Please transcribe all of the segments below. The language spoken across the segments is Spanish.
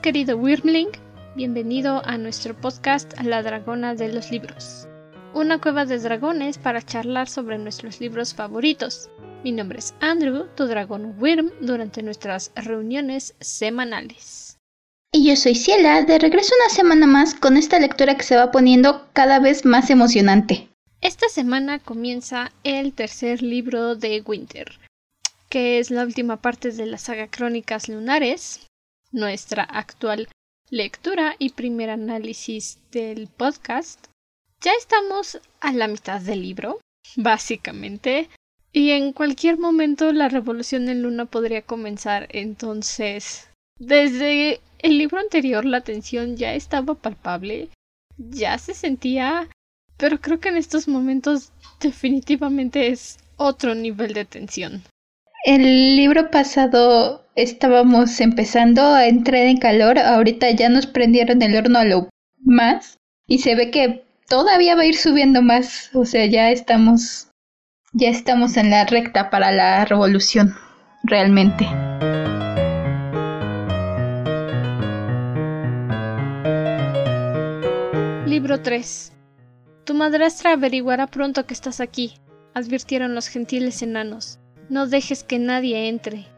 querido Wyrmling. Bienvenido a nuestro podcast La Dragona de los Libros. Una cueva de dragones para charlar sobre nuestros libros favoritos. Mi nombre es Andrew, tu dragón Wyrm, durante nuestras reuniones semanales. Y yo soy Ciela, de regreso una semana más con esta lectura que se va poniendo cada vez más emocionante. Esta semana comienza el tercer libro de Winter, que es la última parte de la saga Crónicas Lunares, nuestra actual lectura y primer análisis del podcast. Ya estamos a la mitad del libro, básicamente, y en cualquier momento la revolución en Luna podría comenzar, entonces... Desde el libro anterior la tensión ya estaba palpable, ya se sentía, pero creo que en estos momentos definitivamente es otro nivel de tensión. El libro pasado estábamos empezando a entrar en calor, ahorita ya nos prendieron el horno a lo más y se ve que todavía va a ir subiendo más, o sea, ya estamos ya estamos en la recta para la revolución, realmente. Libro 3 Tu madrastra averiguará pronto que estás aquí, advirtieron los gentiles enanos. No dejes que nadie entre.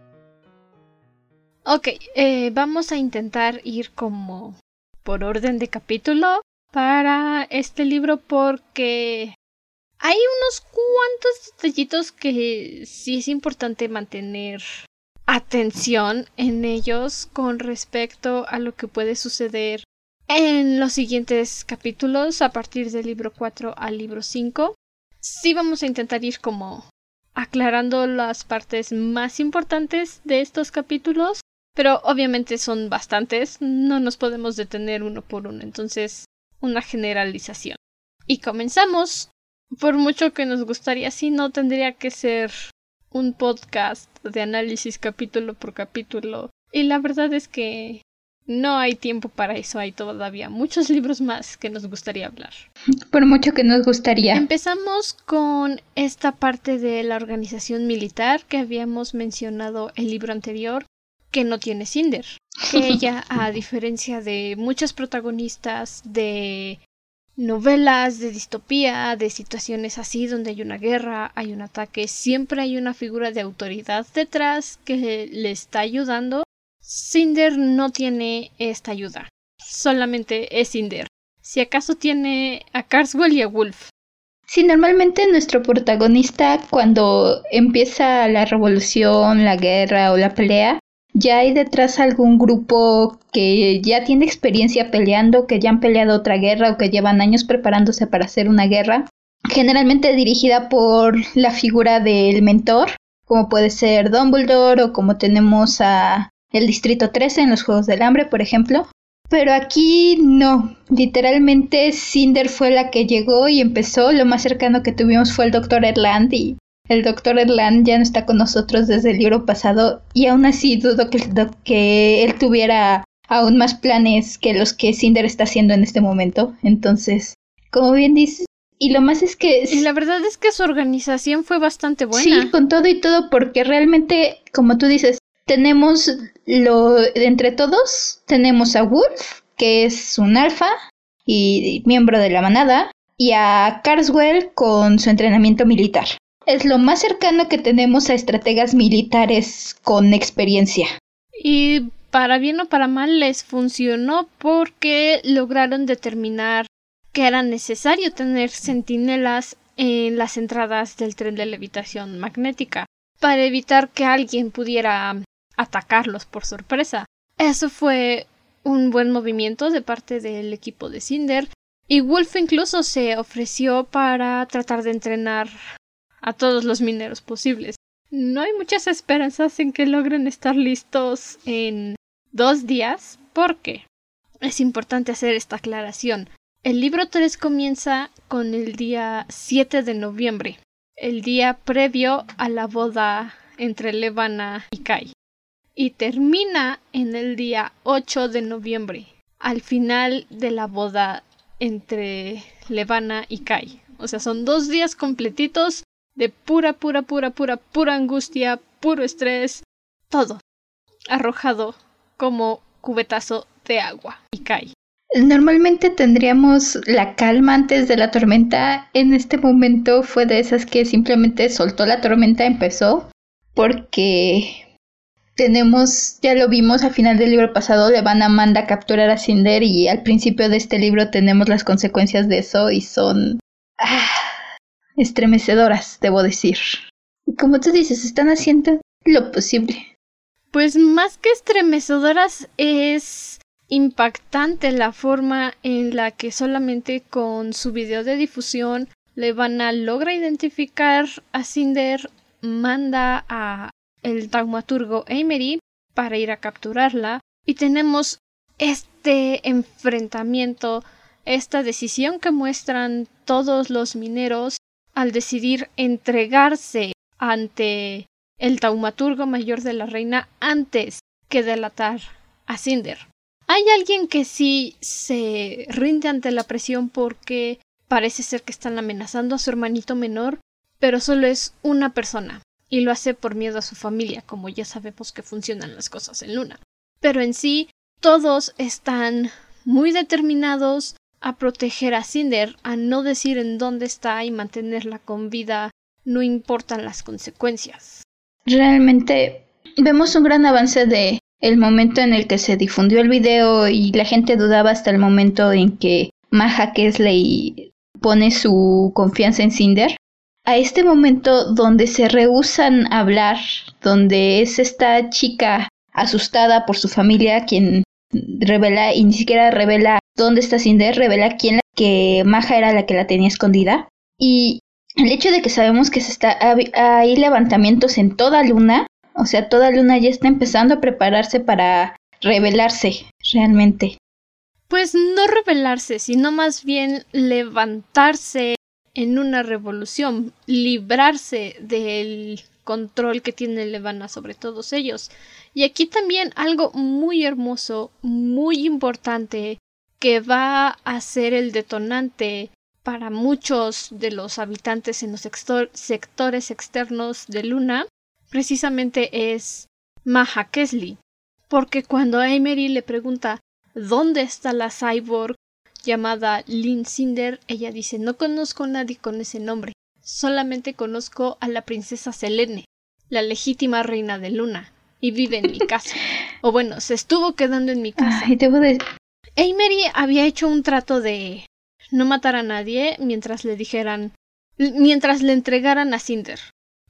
Ok, eh, vamos a intentar ir como por orden de capítulo para este libro porque hay unos cuantos detallitos que sí es importante mantener atención en ellos con respecto a lo que puede suceder en los siguientes capítulos a partir del libro 4 al libro 5. Sí vamos a intentar ir como aclarando las partes más importantes de estos capítulos, pero obviamente son bastantes, no nos podemos detener uno por uno, entonces una generalización. Y comenzamos. Por mucho que nos gustaría, sí, no tendría que ser un podcast de análisis capítulo por capítulo. Y la verdad es que no hay tiempo para eso, hay todavía muchos libros más que nos gustaría hablar. Por mucho que nos gustaría. Empezamos con esta parte de la organización militar que habíamos mencionado el libro anterior, que no tiene Cinder. Que ella, a diferencia de muchas protagonistas de novelas de distopía, de situaciones así donde hay una guerra, hay un ataque, siempre hay una figura de autoridad detrás que le está ayudando Cinder no tiene esta ayuda. Solamente es Cinder. Si acaso tiene a Carswell y a Wolf. Sí, normalmente nuestro protagonista cuando empieza la revolución, la guerra o la pelea, ya hay detrás algún grupo que ya tiene experiencia peleando, que ya han peleado otra guerra o que llevan años preparándose para hacer una guerra, generalmente dirigida por la figura del mentor, como puede ser Dumbledore o como tenemos a el Distrito 13 en los Juegos del Hambre, por ejemplo. Pero aquí no, literalmente Cinder fue la que llegó y empezó, lo más cercano que tuvimos fue el Dr. Erland y el Dr. Erland ya no está con nosotros desde el libro pasado y aún así dudo que, que él tuviera aún más planes que los que Cinder está haciendo en este momento. Entonces, como bien dices, y lo más es que... Y la verdad es que su organización fue bastante buena. Sí, con todo y todo, porque realmente, como tú dices, tenemos lo entre todos tenemos a Wolf, que es un alfa y miembro de la manada, y a Carswell con su entrenamiento militar. Es lo más cercano que tenemos a estrategas militares con experiencia. Y para bien o para mal les funcionó porque lograron determinar que era necesario tener centinelas en las entradas del tren de levitación magnética para evitar que alguien pudiera atacarlos por sorpresa. Eso fue un buen movimiento de parte del equipo de Cinder y Wolf incluso se ofreció para tratar de entrenar a todos los mineros posibles. No hay muchas esperanzas en que logren estar listos en dos días porque es importante hacer esta aclaración. El libro 3 comienza con el día 7 de noviembre, el día previo a la boda entre Levana y Kai y termina en el día 8 de noviembre, al final de la boda entre Levana y Kai. O sea, son dos días completitos de pura, pura, pura, pura, pura angustia, puro estrés, todo arrojado como cubetazo de agua y cae. Normalmente tendríamos la calma antes de la tormenta. En este momento fue de esas que simplemente soltó la tormenta, empezó, porque tenemos, ya lo vimos al final del libro pasado, le van a mandar a capturar a Cinder y al principio de este libro tenemos las consecuencias de eso y son ah, estremecedoras, debo decir. Como tú dices, están haciendo lo posible. Pues más que estremecedoras es impactante la forma en la que solamente con su video de difusión Levana logra identificar a Cinder, manda a el taumaturgo Emery para ir a capturarla y tenemos este enfrentamiento, esta decisión que muestran todos los mineros al decidir entregarse ante el taumaturgo mayor de la reina antes que delatar a Cinder. Hay alguien que sí se rinde ante la presión porque parece ser que están amenazando a su hermanito menor, pero solo es una persona, y lo hace por miedo a su familia, como ya sabemos que funcionan las cosas en Luna. Pero en sí, todos están muy determinados a proteger a Cinder, a no decir en dónde está y mantenerla con vida, no importan las consecuencias. Realmente vemos un gran avance de el momento en el que se difundió el video y la gente dudaba hasta el momento en que Maja Kesley pone su confianza en Cinder, a este momento donde se rehusan a hablar, donde es esta chica asustada por su familia quien revela y ni siquiera revela dónde está Cinder, revela quién que Maja era la que la tenía escondida y el hecho de que sabemos que se está hay levantamientos en toda Luna o sea, toda Luna ya está empezando a prepararse para rebelarse, realmente. Pues no rebelarse, sino más bien levantarse en una revolución, librarse del control que tiene Levana sobre todos ellos. Y aquí también algo muy hermoso, muy importante, que va a ser el detonante para muchos de los habitantes en los sectores externos de Luna, precisamente es Maha Kesley, porque cuando Emery le pregunta ¿dónde está la cyborg llamada Lynn Cinder? ella dice no conozco a nadie con ese nombre, solamente conozco a la princesa Selene, la legítima reina de Luna, y vive en mi casa. o bueno, se estuvo quedando en mi casa. Ay, debo de... Emery había hecho un trato de no matar a nadie mientras le dijeran mientras le entregaran a Cinder.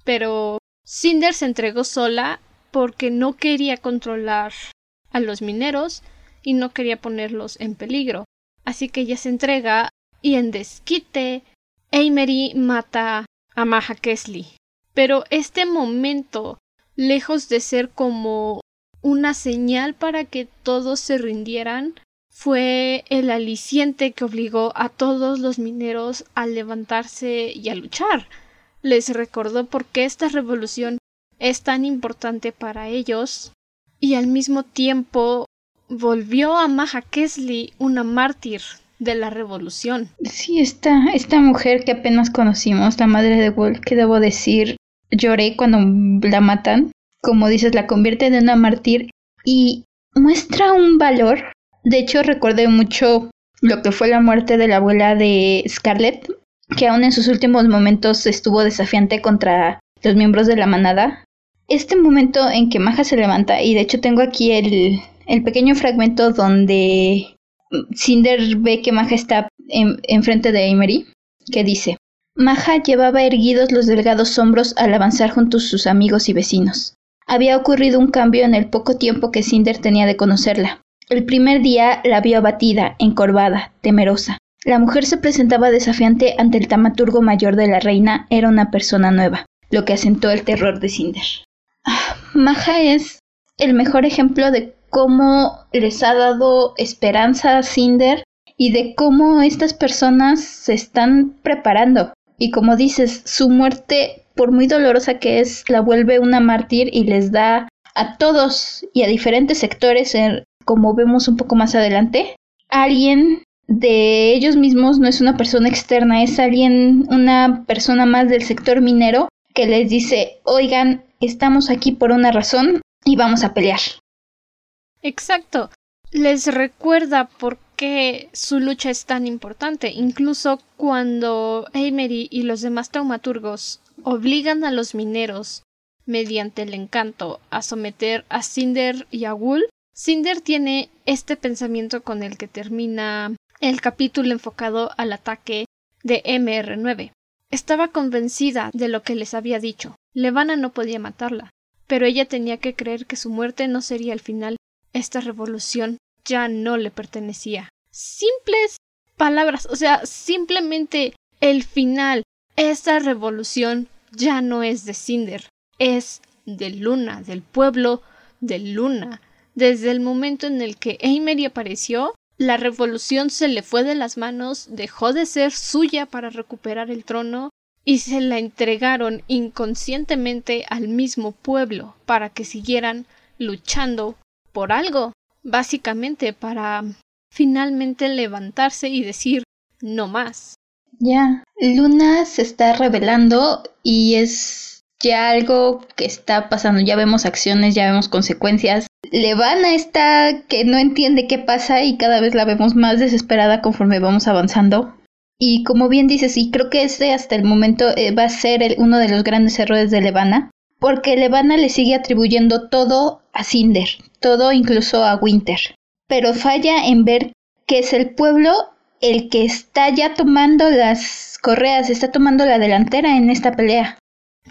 Pero Cinder se entregó sola porque no quería controlar a los mineros y no quería ponerlos en peligro. Así que ella se entrega y en desquite Amery mata a Maha Kesley. Pero este momento, lejos de ser como una señal para que todos se rindieran, fue el aliciente que obligó a todos los mineros a levantarse y a luchar les recordó por qué esta revolución es tan importante para ellos y al mismo tiempo volvió a Maja Kesley una mártir de la revolución. Sí, esta, esta mujer que apenas conocimos, la madre de Wolf, que debo decir, lloré cuando la matan. Como dices, la convierte en una mártir y muestra un valor. De hecho, recordé mucho lo que fue la muerte de la abuela de Scarlett, que aún en sus últimos momentos estuvo desafiante contra los miembros de la manada. Este momento en que Maja se levanta, y de hecho tengo aquí el, pequeño fragmento donde Cinder ve que Maja está enfrente de Emery, que dice, Maja llevaba erguidos los delgados hombros al avanzar junto a sus amigos y vecinos. Había ocurrido un cambio en el poco tiempo que Cinder tenía de conocerla. El primer día la vio abatida, encorvada, temerosa. La mujer se presentaba desafiante ante el tamaturgo mayor de la reina, era una persona nueva, lo que asentó el terror de Cinder. Ah, Maja es el mejor ejemplo de cómo les ha dado esperanza a Cinder y de cómo estas personas se están preparando. Y como dices, su muerte, por muy dolorosa que es, la vuelve una mártir y les da a todos y a diferentes sectores, como vemos un poco más adelante, alguien de ellos mismos, no es una persona externa, es alguien, una persona más del sector minero que les dice, oigan, estamos aquí por una razón y vamos a pelear. Exacto. les recuerda por qué su lucha es tan importante, incluso cuando Emery y los demás taumaturgos obligan a los mineros mediante el encanto a someter a Cinder y a Wool, Cinder tiene este pensamiento con el que termina el capítulo enfocado al ataque de MR9. Estaba convencida de lo que les había dicho. Levana no podía matarla, pero ella tenía que creer que su muerte no sería el final. Esta revolución ya no le pertenecía. Simples palabras, o sea, simplemente el final. Esta revolución ya no es de Cinder, es de Luna, del pueblo de Luna. Desde el momento en el que Emery apareció, la revolución se le fue de las manos, dejó de ser suya para recuperar el trono y se la entregaron inconscientemente al mismo pueblo para que siguieran luchando por algo, básicamente para finalmente levantarse y decir no más. Ya, Luna se está revelando y es ya algo que está pasando, ya vemos acciones, ya vemos consecuencias. Levana está que no entiende qué pasa y cada vez la vemos más desesperada conforme vamos avanzando. Y como bien dices, y creo que este hasta el momento eh, va a ser uno de los grandes errores de Levana, porque Levana le sigue atribuyendo todo a Cinder, todo incluso a Winter, pero falla en ver que es el pueblo el que está ya tomando las correas, está tomando la delantera en esta pelea.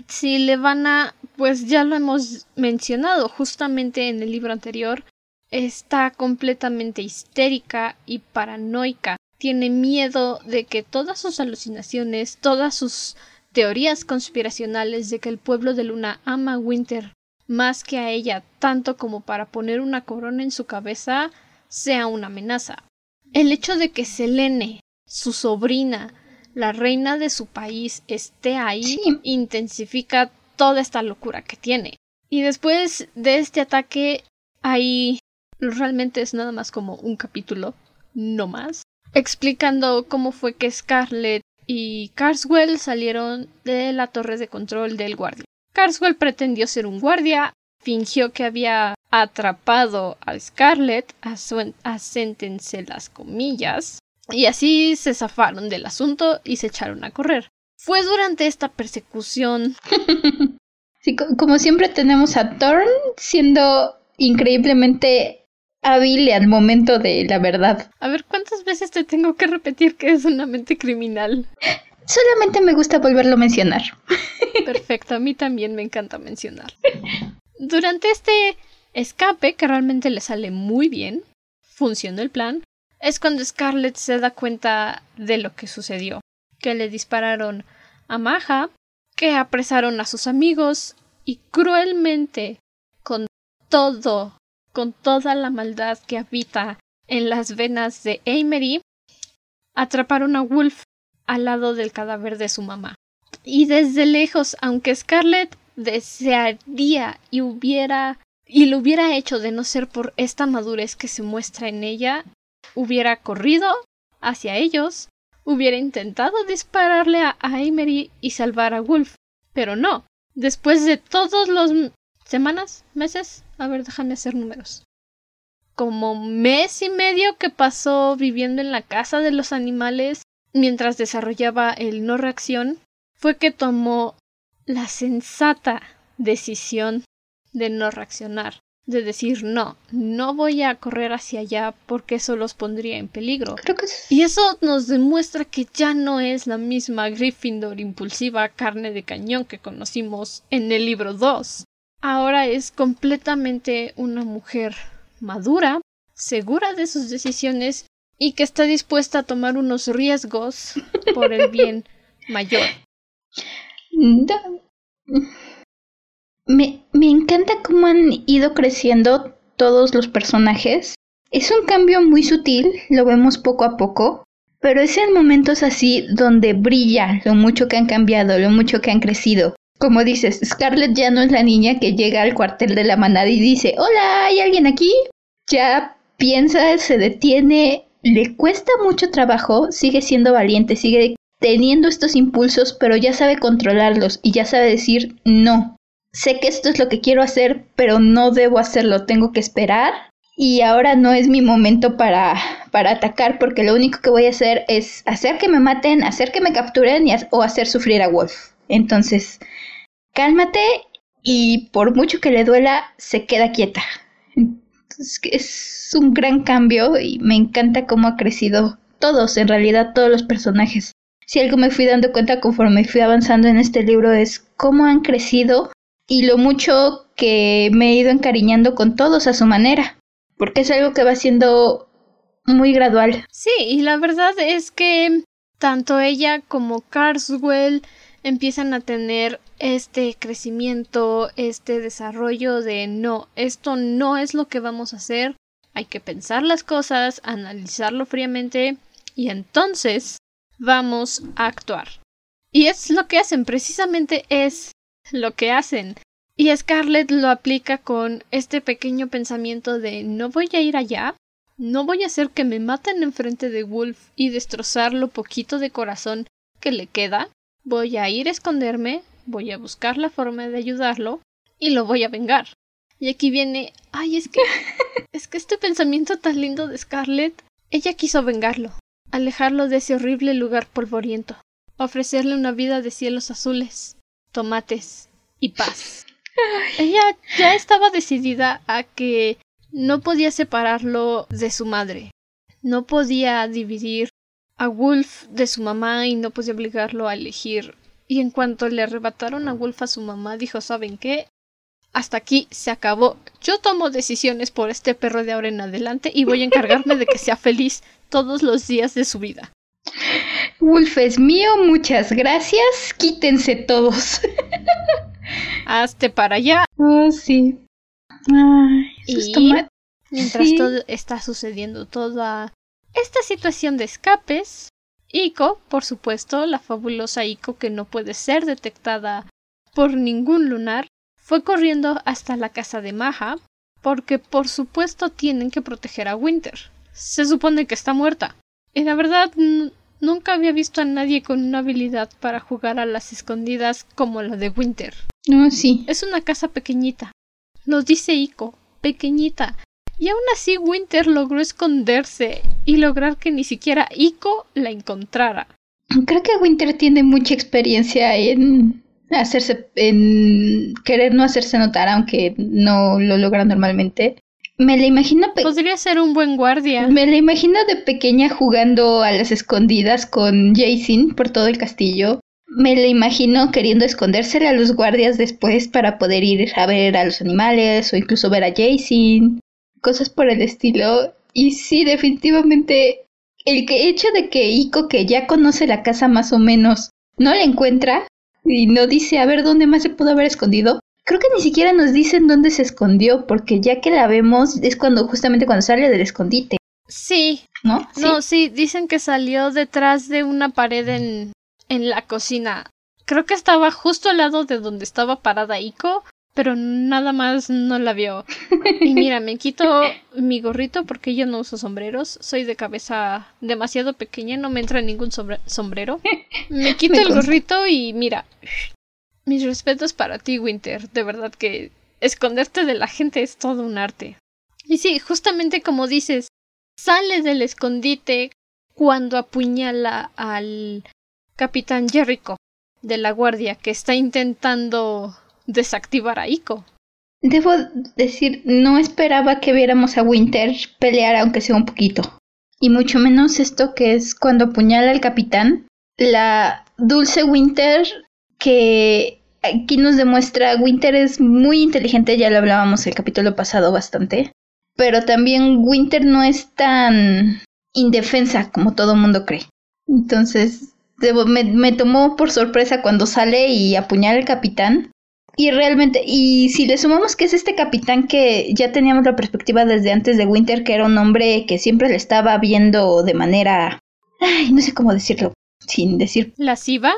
Sí, Levana, pues ya lo hemos mencionado justamente en el libro anterior, está completamente histérica y paranoica tiene miedo de que todas sus alucinaciones, todas sus teorías conspiracionales de que el pueblo de Luna ama a Winter más que a ella tanto como para poner una corona en su cabeza sea una amenaza. El hecho de que Selene, su sobrina, la reina de su país, esté ahí intensifica toda esta locura que tiene. Y después de este ataque hay realmente es nada más como un capítulo, no más, explicando cómo fue que Scarlett y Carswell salieron de la torre de control del guardia. Carswell pretendió ser un guardia, fingió que había atrapado a Scarlett, aséntense las comillas, y así se zafaron del asunto y se echaron a correr. Fue durante esta persecución. sí, como siempre tenemos a Thorn siendo increíblemente hábil al momento de la verdad. A ver, ¿cuántas veces te tengo que repetir que es una mente criminal? Solamente me gusta volverlo a mencionar. Perfecto, a mí también me encanta mencionar. Durante este escape, que realmente le sale muy bien, funcionó el plan, es cuando Scarlett se da cuenta de lo que sucedió. Que le dispararon a Maja, que apresaron a sus amigos y cruelmente, con todo con toda la maldad que habita en las venas de Amery, atraparon a Wolf al lado del cadáver de su mamá. Y desde lejos, aunque Scarlett desearía y hubiera y lo hubiera hecho de no ser por esta madurez que se muestra en ella, hubiera corrido hacia ellos, hubiera intentado dispararle a Amery y salvar a Wolf, pero no. Después de todos los semanas, meses, a ver, déjame hacer números. Como mes y medio que pasó viviendo en la casa de los animales mientras desarrollaba el no reacción, fue que tomó la sensata decisión de no reaccionar, de decir no, no voy a correr hacia allá porque eso los pondría en peligro. Creo que Y eso nos demuestra que ya no es la misma Gryffindor impulsiva carne de cañón que conocimos en el libro 2 ahora es completamente una mujer madura, segura de sus decisiones y que está dispuesta a tomar unos riesgos por el bien mayor. Me, encanta cómo han ido creciendo todos los personajes. Es un cambio muy sutil, lo vemos poco a poco, pero es en momentos así donde brilla lo mucho que han cambiado, lo mucho que han crecido. Como dices, Scarlett ya no es la niña que llega al cuartel de la manada y dice, hola, ¿hay alguien aquí? Ya piensa, se detiene, le cuesta mucho trabajo, sigue siendo valiente, sigue teniendo estos impulsos, pero ya sabe controlarlos y ya sabe decir, no, sé que esto es lo que quiero hacer, pero no debo hacerlo, tengo que esperar y ahora no es mi momento para, para atacar porque lo único que voy a hacer es hacer que me maten, hacer que me capturen o hacer sufrir a Wolf. Entonces, cálmate y por mucho que le duela, se queda quieta. es un gran cambio y me encanta cómo ha crecido todos, en realidad todos los personajes. Si algo me fui dando cuenta conforme fui avanzando en este libro es cómo han crecido y lo mucho que me he ido encariñando con todos a su manera porque es algo que va siendo muy gradual. Sí, y la verdad es que tanto ella como Carswell empiezan a tener este crecimiento, este desarrollo de no, esto no es lo que vamos a hacer, hay que pensar las cosas, analizarlo fríamente y entonces vamos a actuar. Y es lo que hacen, precisamente es lo que hacen. Y Scarlett lo aplica con este pequeño pensamiento de no voy a ir allá, no voy a hacer que me maten enfrente de Wolf y destrozar lo poquito de corazón que le queda, voy a ir a esconderme, voy a buscar la forma de ayudarlo y lo voy a vengar. Y aquí viene, ay, es que es que este pensamiento tan lindo de Scarlett, ella quiso vengarlo, alejarlo de ese horrible lugar polvoriento, ofrecerle una vida de cielos azules, tomates y paz. Ella ya estaba decidida a que no podía separarlo de su madre. No podía dividir a Wolf de su mamá y no podía obligarlo a elegir. Y en cuanto le arrebataron a Wolf a su mamá, dijo ¿Saben qué? Hasta aquí se acabó. Yo tomo decisiones por este perro de ahora en adelante y voy a encargarme de que sea feliz todos los días de su vida. Wolf es mío, muchas gracias. Quítense todos. Hazte para allá. Oh, sí. y mientras todo está sucediendo toda esta situación de escapes, Ico, por supuesto, la fabulosa Ico que no puede ser detectada por ningún lunar, fue corriendo hasta la casa de Maja, porque por supuesto tienen que proteger a Winter. Se supone que está muerta. Y la verdad, nunca había visto a nadie con una habilidad para jugar a las escondidas como la de Winter. No, sí. Es una casa pequeñita. Nos dice Ico, pequeñita. Y aún así Winter logró esconderse y lograr que ni siquiera Ico la encontrara. Creo que Winter tiene mucha experiencia en hacerse en querer no hacerse notar aunque no lo logra normalmente. Me la imagino Podría ser un buen guardia. Me la imagino de pequeña jugando a las escondidas con Jason por todo el castillo me la imagino queriendo escondérsele a los guardias después para poder ir a ver a los animales o incluso ver a Jason, cosas por el estilo. Y sí, definitivamente el que hecho de que Ico, que ya conoce la casa más o menos, no la encuentra y no dice a ver dónde más se pudo haber escondido. Creo que ni siquiera nos dicen dónde se escondió, porque ya que la vemos es cuando justamente cuando sale del escondite. Sí. ¿No? No, sí, dicen que salió detrás de una pared en, en la cocina. Creo que estaba justo al lado de donde estaba parada Ico, pero nada más no la vio. Y mira, me quito mi gorrito porque yo no uso sombreros. Soy de cabeza demasiado pequeña, no me entra ningún sombrero. Me quito el gorrito y mira. Mis respetos para ti, Winter. De verdad que esconderte de la gente es todo un arte. Y sí, justamente como dices, sale del escondite cuando apuñala al Capitán Jericho de la Guardia que está intentando desactivar a Ico. Debo decir, no esperaba que viéramos a Winter pelear aunque sea un poquito. Y mucho menos esto que es cuando apuñala al capitán. La dulce Winter que aquí nos demuestra, Winter es muy inteligente, ya lo hablábamos el capítulo pasado bastante. Pero también Winter no es tan indefensa como todo mundo cree. Entonces, me, tomó por sorpresa cuando sale y apuñala al capitán. Y realmente, y si le sumamos que es este capitán que ya teníamos la perspectiva desde antes de Winter, que era un hombre que siempre le estaba viendo de manera... Ay, no sé cómo decirlo, sin decir... ¿Lasciva?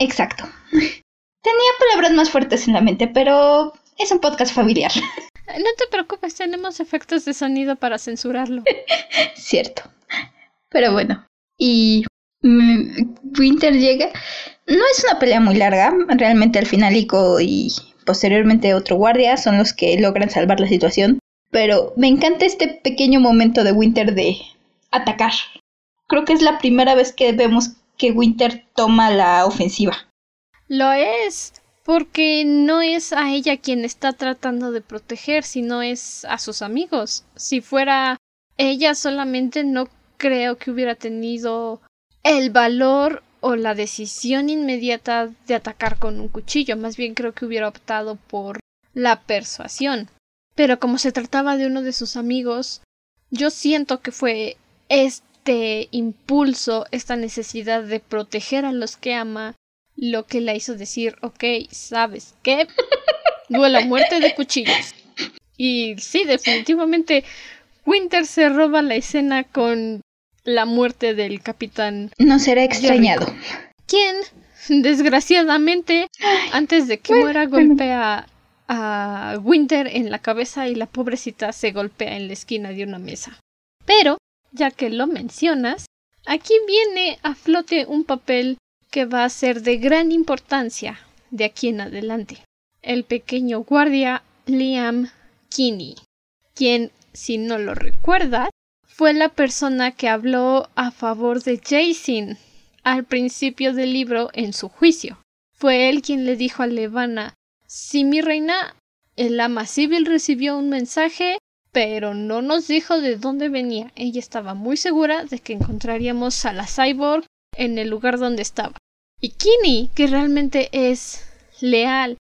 Exacto. Tenía palabras más fuertes en la mente, pero es un podcast familiar. No te preocupes, tenemos efectos de sonido para censurarlo. Cierto. Pero bueno. Y Winter llega. No es una pelea muy larga. Realmente al final Ico y posteriormente otro guardia son los que logran salvar la situación. pero me encanta este pequeño momento de Winter de atacar. Creo que es la primera vez que vemos que Winter toma la ofensiva. Lo es, porque no es a ella quien está tratando de proteger, sino es a sus amigos. Si fuera ella solamente no creo que hubiera tenido el valor o la decisión inmediata de atacar con un cuchillo, más bien creo que hubiera optado por la persuasión. Pero como se trataba de uno de sus amigos, yo siento que fue este impulso, esta necesidad de proteger a los que ama, lo que la hizo decir, ok, ¿sabes qué? Duela muerte de cuchillos. Y sí, definitivamente Winter se roba la escena con la muerte del capitán. No será extrañado. Quien, desgraciadamente, antes de que muera, golpea a Winter en la cabeza y la pobrecita se golpea en la esquina de una mesa. Pero, ya que lo mencionas, aquí viene a flote un papel que va a ser de gran importancia de aquí en adelante. El pequeño guardia Liam Kinney, quien, si no lo recuerdas, fue la persona que habló a favor de Jason al principio del libro en su juicio. Fue él quien le dijo a Levana Si mi reina, el ama civil recibió un mensaje, pero no nos dijo de dónde venía. Ella estaba muy segura de que encontraríamos a la cyborg en el lugar donde estaba. Y Kinney, que realmente es leal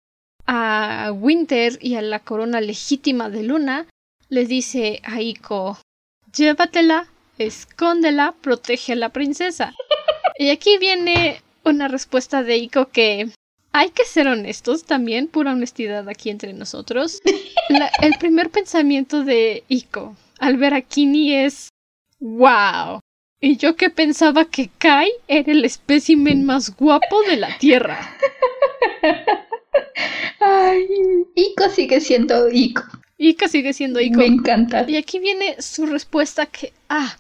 a Winter y a la corona legítima de Luna, le dice a Iko llévatela, escóndela, protege a la princesa. Y aquí viene una respuesta de Iko que hay que ser honestos también, pura honestidad aquí entre nosotros. el primer pensamiento de Iko al ver a Kini es wow. Y yo que pensaba que Kai era el espécimen más guapo de la Tierra. Ay, Iko sigue siendo Iko. Ika sigue siendo Iko. Me encanta. Y aquí viene su respuesta que. Ah.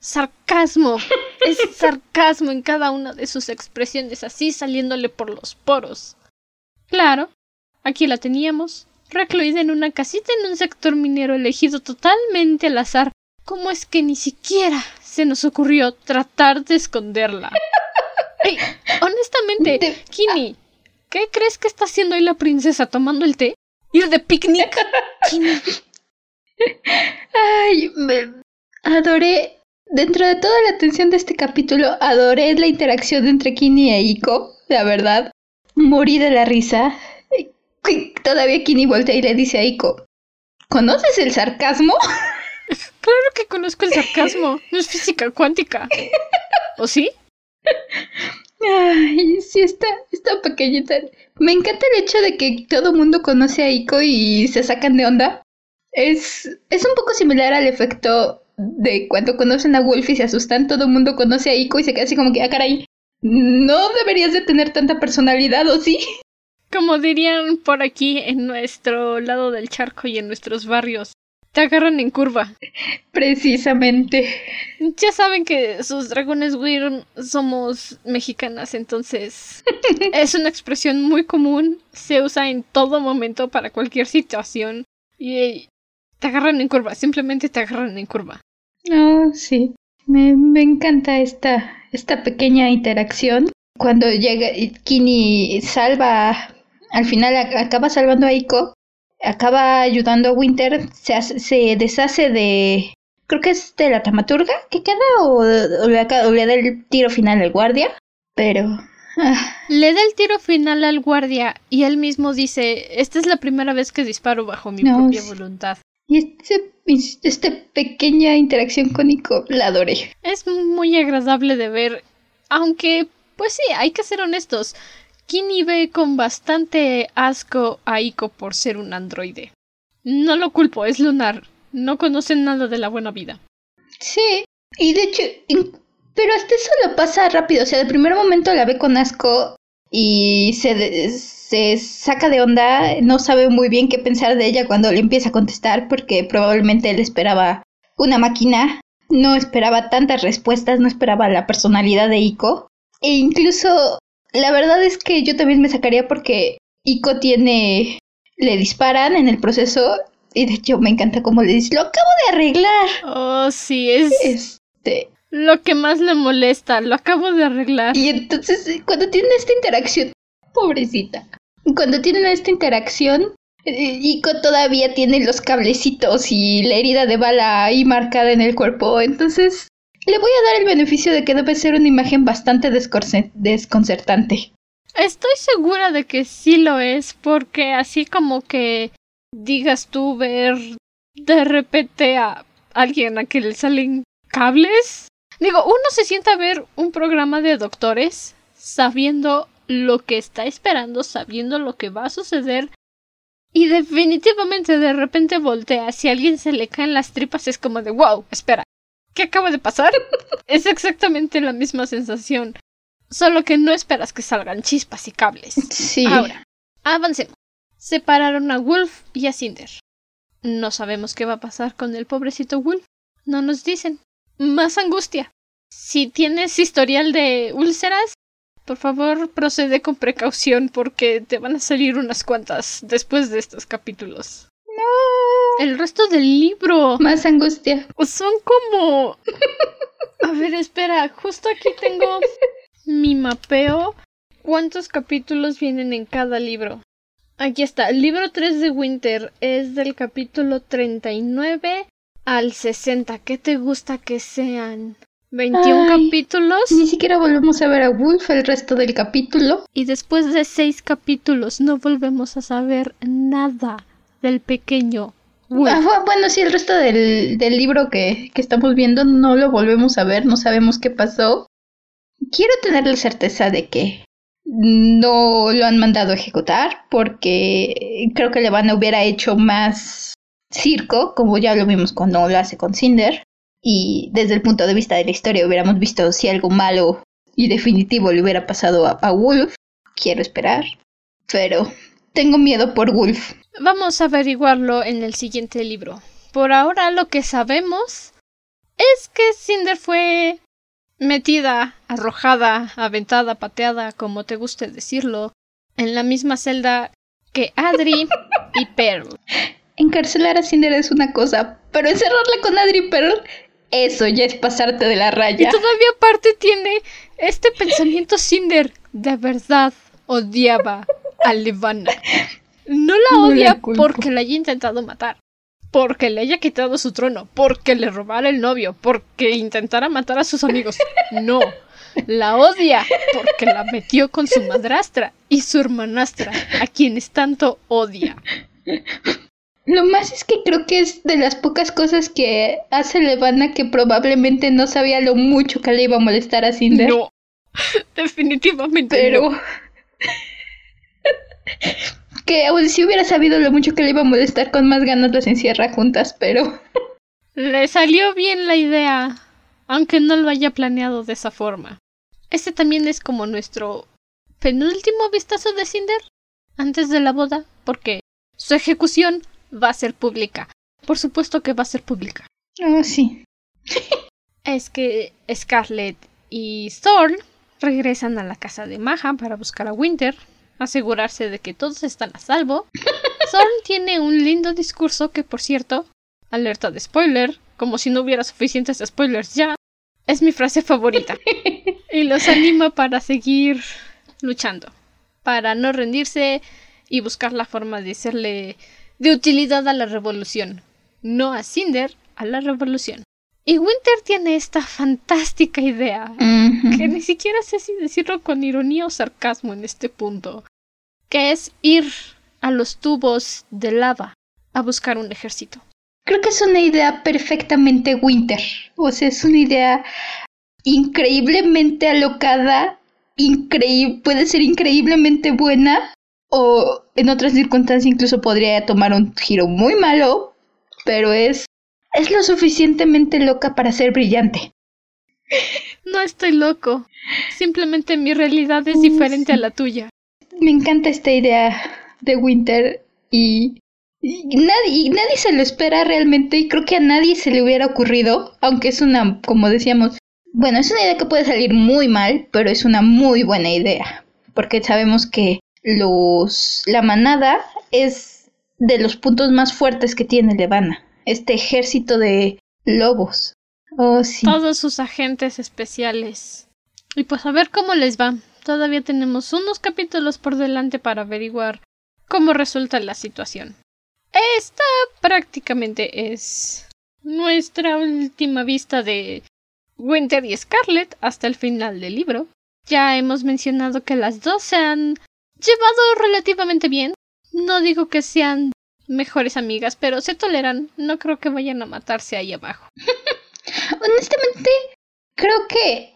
Sarcasmo. es sarcasmo en cada una de sus expresiones, así saliéndole por los poros. Claro, aquí la teníamos, recluida en una casita en un sector minero elegido totalmente al azar. ¿Cómo es que ni siquiera se nos ocurrió tratar de esconderla? honestamente, Kini, ¿Qué crees que está haciendo ahí la princesa? ¿Tomando el té? ¿Ir de picnic? Ay, me adoré. Dentro de toda la atención de este capítulo, adoré la interacción entre Kini e Iko, la verdad. Morí de la risa. Todavía Kini voltea y le dice a Iko, ¿conoces el sarcasmo? Claro que conozco el sarcasmo. No es física cuántica. ¿O sí? Ay, sí, está, está pequeñita. Me encanta el hecho de que todo mundo conoce a Iko y se sacan de onda. Es, es un poco similar al efecto de cuando conocen a Wolf y se asustan, todo el mundo conoce a Iko y se queda así como que, ah, caray, no deberías de tener tanta personalidad, ¿o sí? Como dirían por aquí en nuestro lado del charco y en nuestros barrios, te agarran en curva. Precisamente. Ya saben que sus dragones Wyrm somos mexicanas, entonces es una expresión muy común, se usa en todo momento para cualquier situación y te agarran en curva, simplemente te agarran en curva. Oh, sí. Me, me encanta esta, esta pequeña interacción. Cuando llega Kini salva, al final acaba salvando a Iko, acaba ayudando a Winter, se, se deshace de... Creo que es de la tamaturga que queda o, le, da el tiro final al guardia, pero... Ah. Le da el tiro final al guardia y él mismo dice, esta es la primera vez que disparo bajo mi propia voluntad. Y este, esta pequeña interacción con Nico la adoré. Es muy agradable de ver, aunque, pues sí, hay que ser honestos. Kini ve con bastante asco a Iko por ser un androide. No lo culpo, es lunar. No conocen nada de la buena vida. Sí, y de hecho, pero hasta eso lo pasa rápido. O sea, de primer momento la ve con asco y se, se saca de onda. No sabe muy bien qué pensar de ella cuando le empieza a contestar porque probablemente él esperaba una máquina. No esperaba tantas respuestas, no esperaba la personalidad de Iko. E incluso la verdad es que yo también me sacaría porque Iko tiene le disparan en el proceso y de hecho me encanta cómo le dice, lo acabo de arreglar. Oh, sí, es Este, lo que más le molesta, lo acabo de arreglar. y entonces cuando tienen esta interacción, pobrecita, cuando tienen esta interacción, eh, Iko todavía tiene los cablecitos y la herida de bala ahí marcada en el cuerpo, entonces le voy a dar el beneficio de que debe ser una imagen bastante desconcertante. Estoy segura de que sí lo es, porque así como que digas tú ver de repente a alguien a que le salen cables. Digo, uno se sienta a ver un programa de doctores sabiendo lo que está esperando, sabiendo lo que va a suceder. Y definitivamente de repente voltea. Si a alguien se le caen las tripas es como de wow, espera, ¿qué acaba de pasar? es exactamente la misma sensación. Solo que no esperas que salgan chispas y cables. Sí. Ahora, avancemos. Separaron a Wolf y a Cinder. No sabemos qué va a pasar con el pobrecito Wolf. No nos dicen. Más angustia. Si tienes historial de úlceras, por favor procede con precaución porque te van a salir unas cuantas después de estos capítulos. El resto del libro Más angustia. son como... A ver, espera, justo aquí tengo mi mapeo. ¿Cuántos capítulos vienen en cada libro? Aquí está, el libro 3 de Winter es del capítulo 39 al 60. ¿Qué te gusta que sean? 21 Ay. capítulos Ni siquiera volvemos a ver a Wolf el resto del capítulo. y después de 6 capítulos no volvemos a saber nada del pequeño Wolf. Ah, bu- bueno, sí, el resto del, del libro que, que estamos viendo no lo volvemos a ver, no sabemos qué pasó. Quiero tener la certeza de que no lo han mandado a ejecutar porque creo que Levana hubiera hecho más circo, como ya lo vimos cuando lo hace con Cinder. Y desde el punto de vista de la historia hubiéramos visto si algo malo y definitivo le hubiera pasado a, a Wolf. Quiero esperar. Pero tengo miedo por Wolf. Vamos a averiguarlo en el siguiente libro. Por ahora lo que sabemos es que Cinder fue metida, arrojada, aventada, pateada, como te guste decirlo, en la misma celda que Adri y Pearl. Encarcelar a Cinder es una cosa, pero encerrarla con Adri Pearl, eso ya es pasarte de la Y raya. todavía aparte tiene este pensamiento Cinder. De verdad odiaba a Levana. No la No la odia porque la haya intentado matar. Porque le haya quitado su trono. Porque le robara el novio. Porque intentara matar a sus amigos. No. La odia porque la metió con su madrastra y su hermanastra, a quienes tanto odia. Lo más es que creo que es de las pocas cosas que hace Levana que probablemente no sabía lo mucho que le iba a molestar a Cinder. No. Definitivamente pero... no. que aún si hubiera sabido lo mucho que le iba a molestar, con más ganas las encierra juntas, pero... Le salió bien la idea, aunque no lo haya planeado de esa forma. Este también es como nuestro penúltimo vistazo de Cinder antes de la boda, porque su ejecución va a ser pública. Por supuesto que va a ser pública. Oh, sí. Es que Scarlett y Thorn regresan a la casa de Maha para buscar a Winter, asegurarse de que todos están a salvo. Thorn tiene un lindo discurso que, por cierto, alerta de spoiler, como si no hubiera suficientes spoilers ya, es mi frase favorita. Y los anima para seguir luchando, para no rendirse y buscar la forma de serle de utilidad a la revolución, no a Cinder, a la revolución. Y Winter tiene esta fantástica idea, que ni siquiera sé si decirlo con ironía o sarcasmo en este punto, que es ir a los tubos de lava a buscar un ejército. Creo que es una idea perfectamente Winter. O sea, es una idea increíblemente alocada, increíble, puede ser increíblemente buena, o en otras circunstancias incluso podría tomar un giro muy malo, pero es, es lo suficientemente loca para ser brillante. No estoy loco, simplemente mi realidad es diferente a la tuya. Me encanta esta idea de Winter y, y nadie, y nadie se lo espera realmente y creo que a nadie se le hubiera ocurrido, aunque es una, como decíamos, bueno, es una idea que puede salir muy mal, pero es una muy buena idea, porque sabemos que los la manada es de los puntos más fuertes que tiene Levana. Este ejército de lobos. Oh, sí. Todos sus agentes especiales. Y pues a ver cómo les va. Todavía tenemos unos capítulos por delante para averiguar cómo resulta la situación. Esta prácticamente es nuestra última vista de Winter y Scarlet hasta el final del libro. Ya hemos mencionado que las dos se han llevado relativamente bien. No digo que sean mejores amigas, pero se toleran. No creo que vayan a matarse ahí abajo. Honestamente, creo que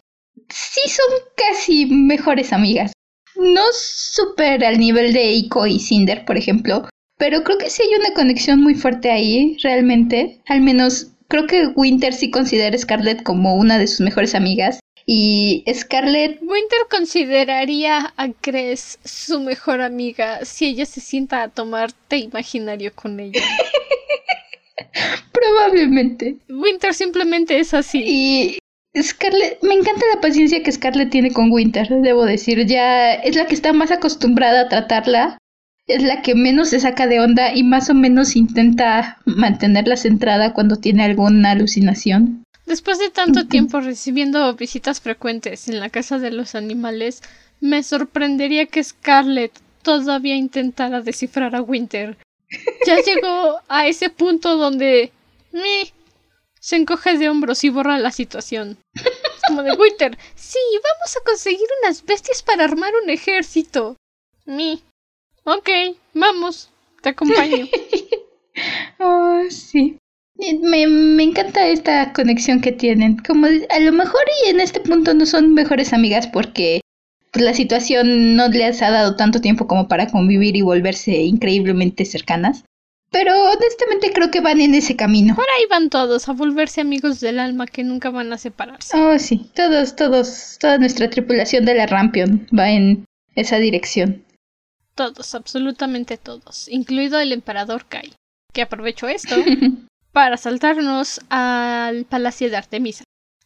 sí son casi mejores amigas. No súper al nivel de Iko y Cinder, por ejemplo, pero creo que sí hay una conexión muy fuerte ahí, realmente. Al menos creo que Winter sí considera a Scarlett como una de sus mejores amigas. Y Scarlett... Winter consideraría a Cres su mejor amiga si ella se sienta a tomar té imaginario con ella. Probablemente. Winter simplemente es así. Y Scarlett, me encanta la paciencia que Scarlett tiene con Winter, debo decir. Ya es la que está más acostumbrada a tratarla es la que menos se saca de onda y más o menos intenta mantenerla centrada cuando tiene alguna alucinación. Después de tanto tiempo recibiendo visitas frecuentes en la casa de los animales, me sorprendería que Scarlett todavía intentara descifrar a Winter. Ya llegó a ese punto donde se encoge de hombros y borra la situación. como de Winter, sí, vamos a conseguir unas bestias para armar un ejército. Mi, Ok, vamos, te acompaño. oh, sí. Me, me, encanta esta conexión que tienen. Como a lo mejor y en este punto no son mejores amigas porque pues, la situación no les ha dado tanto tiempo como para convivir y volverse increíblemente cercanas. Pero honestamente creo que van en ese camino. Por ahí van todos a volverse amigos del alma que nunca van a separarse. Oh, sí. Todos, todos, toda nuestra tripulación de la Rampion va en esa dirección. Todos, absolutamente todos, incluido el emperador Kai, que aprovechó esto para saltarnos al Palacio de Artemisa.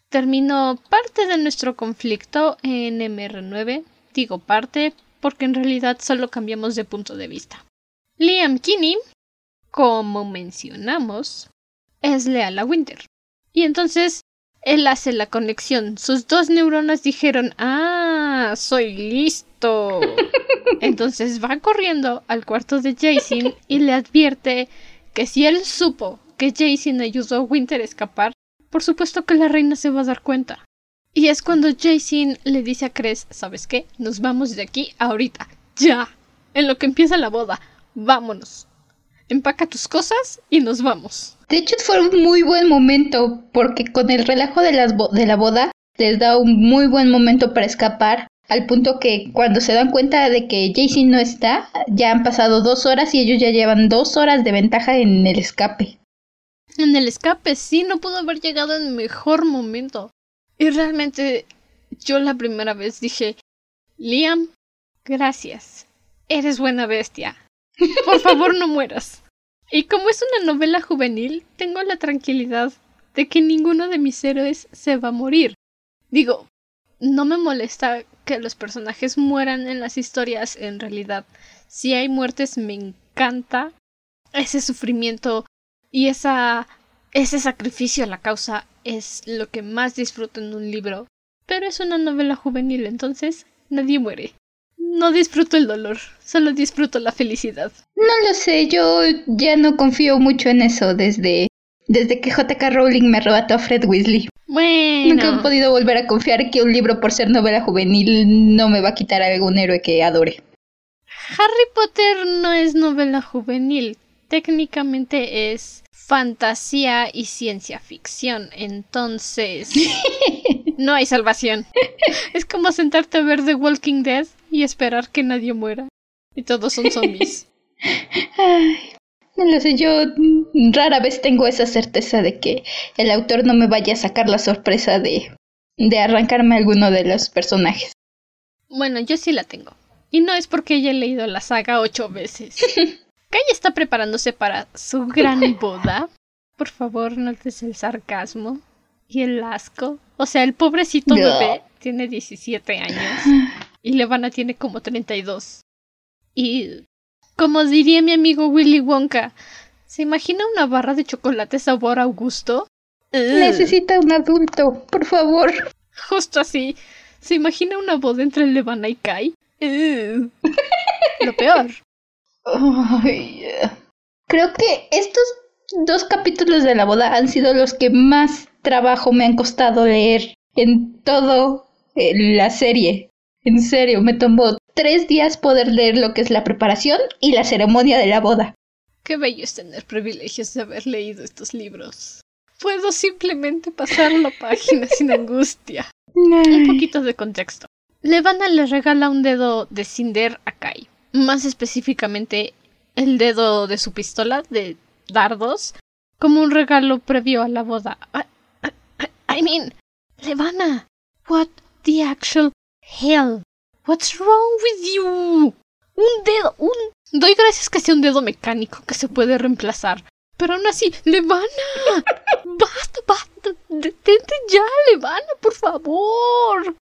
Terminó parte de nuestro conflicto en MR9, digo parte porque en realidad solo cambiamos de punto de vista. Liam Kinney, como mencionamos, es leal a Winter. Y entonces él hace la conexión. Sus dos neuronas dijeron, ah, soy listo. Entonces va corriendo al cuarto de Jason y le advierte que si él supo que Jason ayudó a Winter a escapar, por supuesto que la reina se va a dar cuenta. Y es cuando Jason le dice a Cres, ¿sabes qué? Nos vamos de aquí ahorita, ya. En lo que empieza la boda, vámonos. Empaca tus cosas y nos vamos. De hecho, fue un muy buen momento, porque con el relajo de, la boda les da un muy buen momento para escapar al punto que cuando se dan cuenta de que Jaycee no está, ya han pasado dos horas y ellos ya llevan dos horas de ventaja en el escape. En el escape, sí, no pudo haber llegado en mejor momento. Y realmente yo la primera vez dije, Liam, gracias. Eres buena bestia. Por favor, no mueras. Y como es una novela juvenil, tengo la tranquilidad de que ninguno de mis héroes se va a morir. Digo, no me molesta que los personajes mueran en las historias en realidad. Si hay muertes me encanta ese sufrimiento y esa ese sacrificio a la causa es lo que más disfruto en un libro. Pero es una novela juvenil, entonces nadie muere. No disfruto el dolor, solo disfruto la felicidad. No lo sé, yo ya no confío mucho en eso desde desde que JK Rowling me arrebató a Fred Weasley. Bueno. Nunca he podido volver a confiar que un libro por ser novela juvenil no me va a quitar a algún héroe que adore. Harry Potter no es novela juvenil, técnicamente es fantasía y ciencia ficción, entonces no hay salvación. Es como sentarte a ver The Walking Dead y esperar que nadie muera. Y todos son zombies. Ay, no lo sé, yo rara vez tengo esa certeza de que el autor no me vaya a sacar la sorpresa de, de arrancarme alguno de los personajes. Bueno, yo sí la tengo. Y no es porque haya leído la saga ocho veces. Kai está preparándose para su gran boda. Por favor, notes el sarcasmo y el asco. O sea, el pobrecito bebé tiene 17 años y Levana tiene como 32. Y Como diría mi amigo Willy Wonka, ¿se imagina una barra de chocolate sabor Augusto? Necesita un adulto, por favor. Justo así. ¿Se imagina una boda entre Levana y Kai? Lo peor. Creo que estos dos capítulos de la boda han sido los que más trabajo me han costado leer en todo eh, la serie. En serio, me tomó tres días poder leer lo que es la preparación y la ceremonia de la boda. Qué bello es tener privilegios de haber leído estos libros. Puedo simplemente pasar la página sin angustia. Un poquito de contexto. Levana le regala un dedo de Cinder a Kai. Más específicamente, el dedo de su pistola de dardos, como un regalo previo a la boda. I, mean, Levana, what the actual hell? What's wrong with you? Un dedo, un... Doy gracias que sea un dedo mecánico que se puede reemplazar. Pero aún así, Levana, basta, basta, detente ya, Levana, por favor.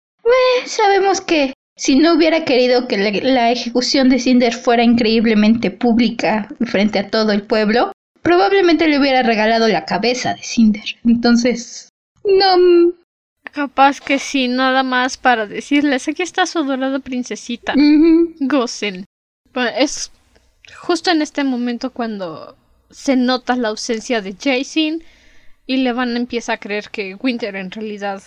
sabemos que si no hubiera querido que la, ejecución de Cinder fuera increíblemente pública frente a todo el pueblo, probablemente le hubiera regalado la cabeza de Cinder. Entonces, no. Capaz que sí, nada más para decirles, aquí está su dorada princesita. Gocen. es justo en este momento cuando se nota la ausencia de Jason y Levan empieza a creer que Winter en realidad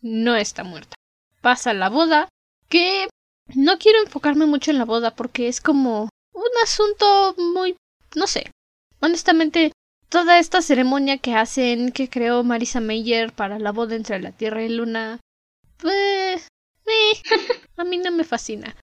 no está muerta. Pasa la boda, que no quiero enfocarme mucho en la boda porque es como un asunto muy... no sé. Honestamente, toda esta ceremonia que hacen, que creó Marisa Meyer para la boda entre la Tierra y Luna, pues... a mí no me fascina.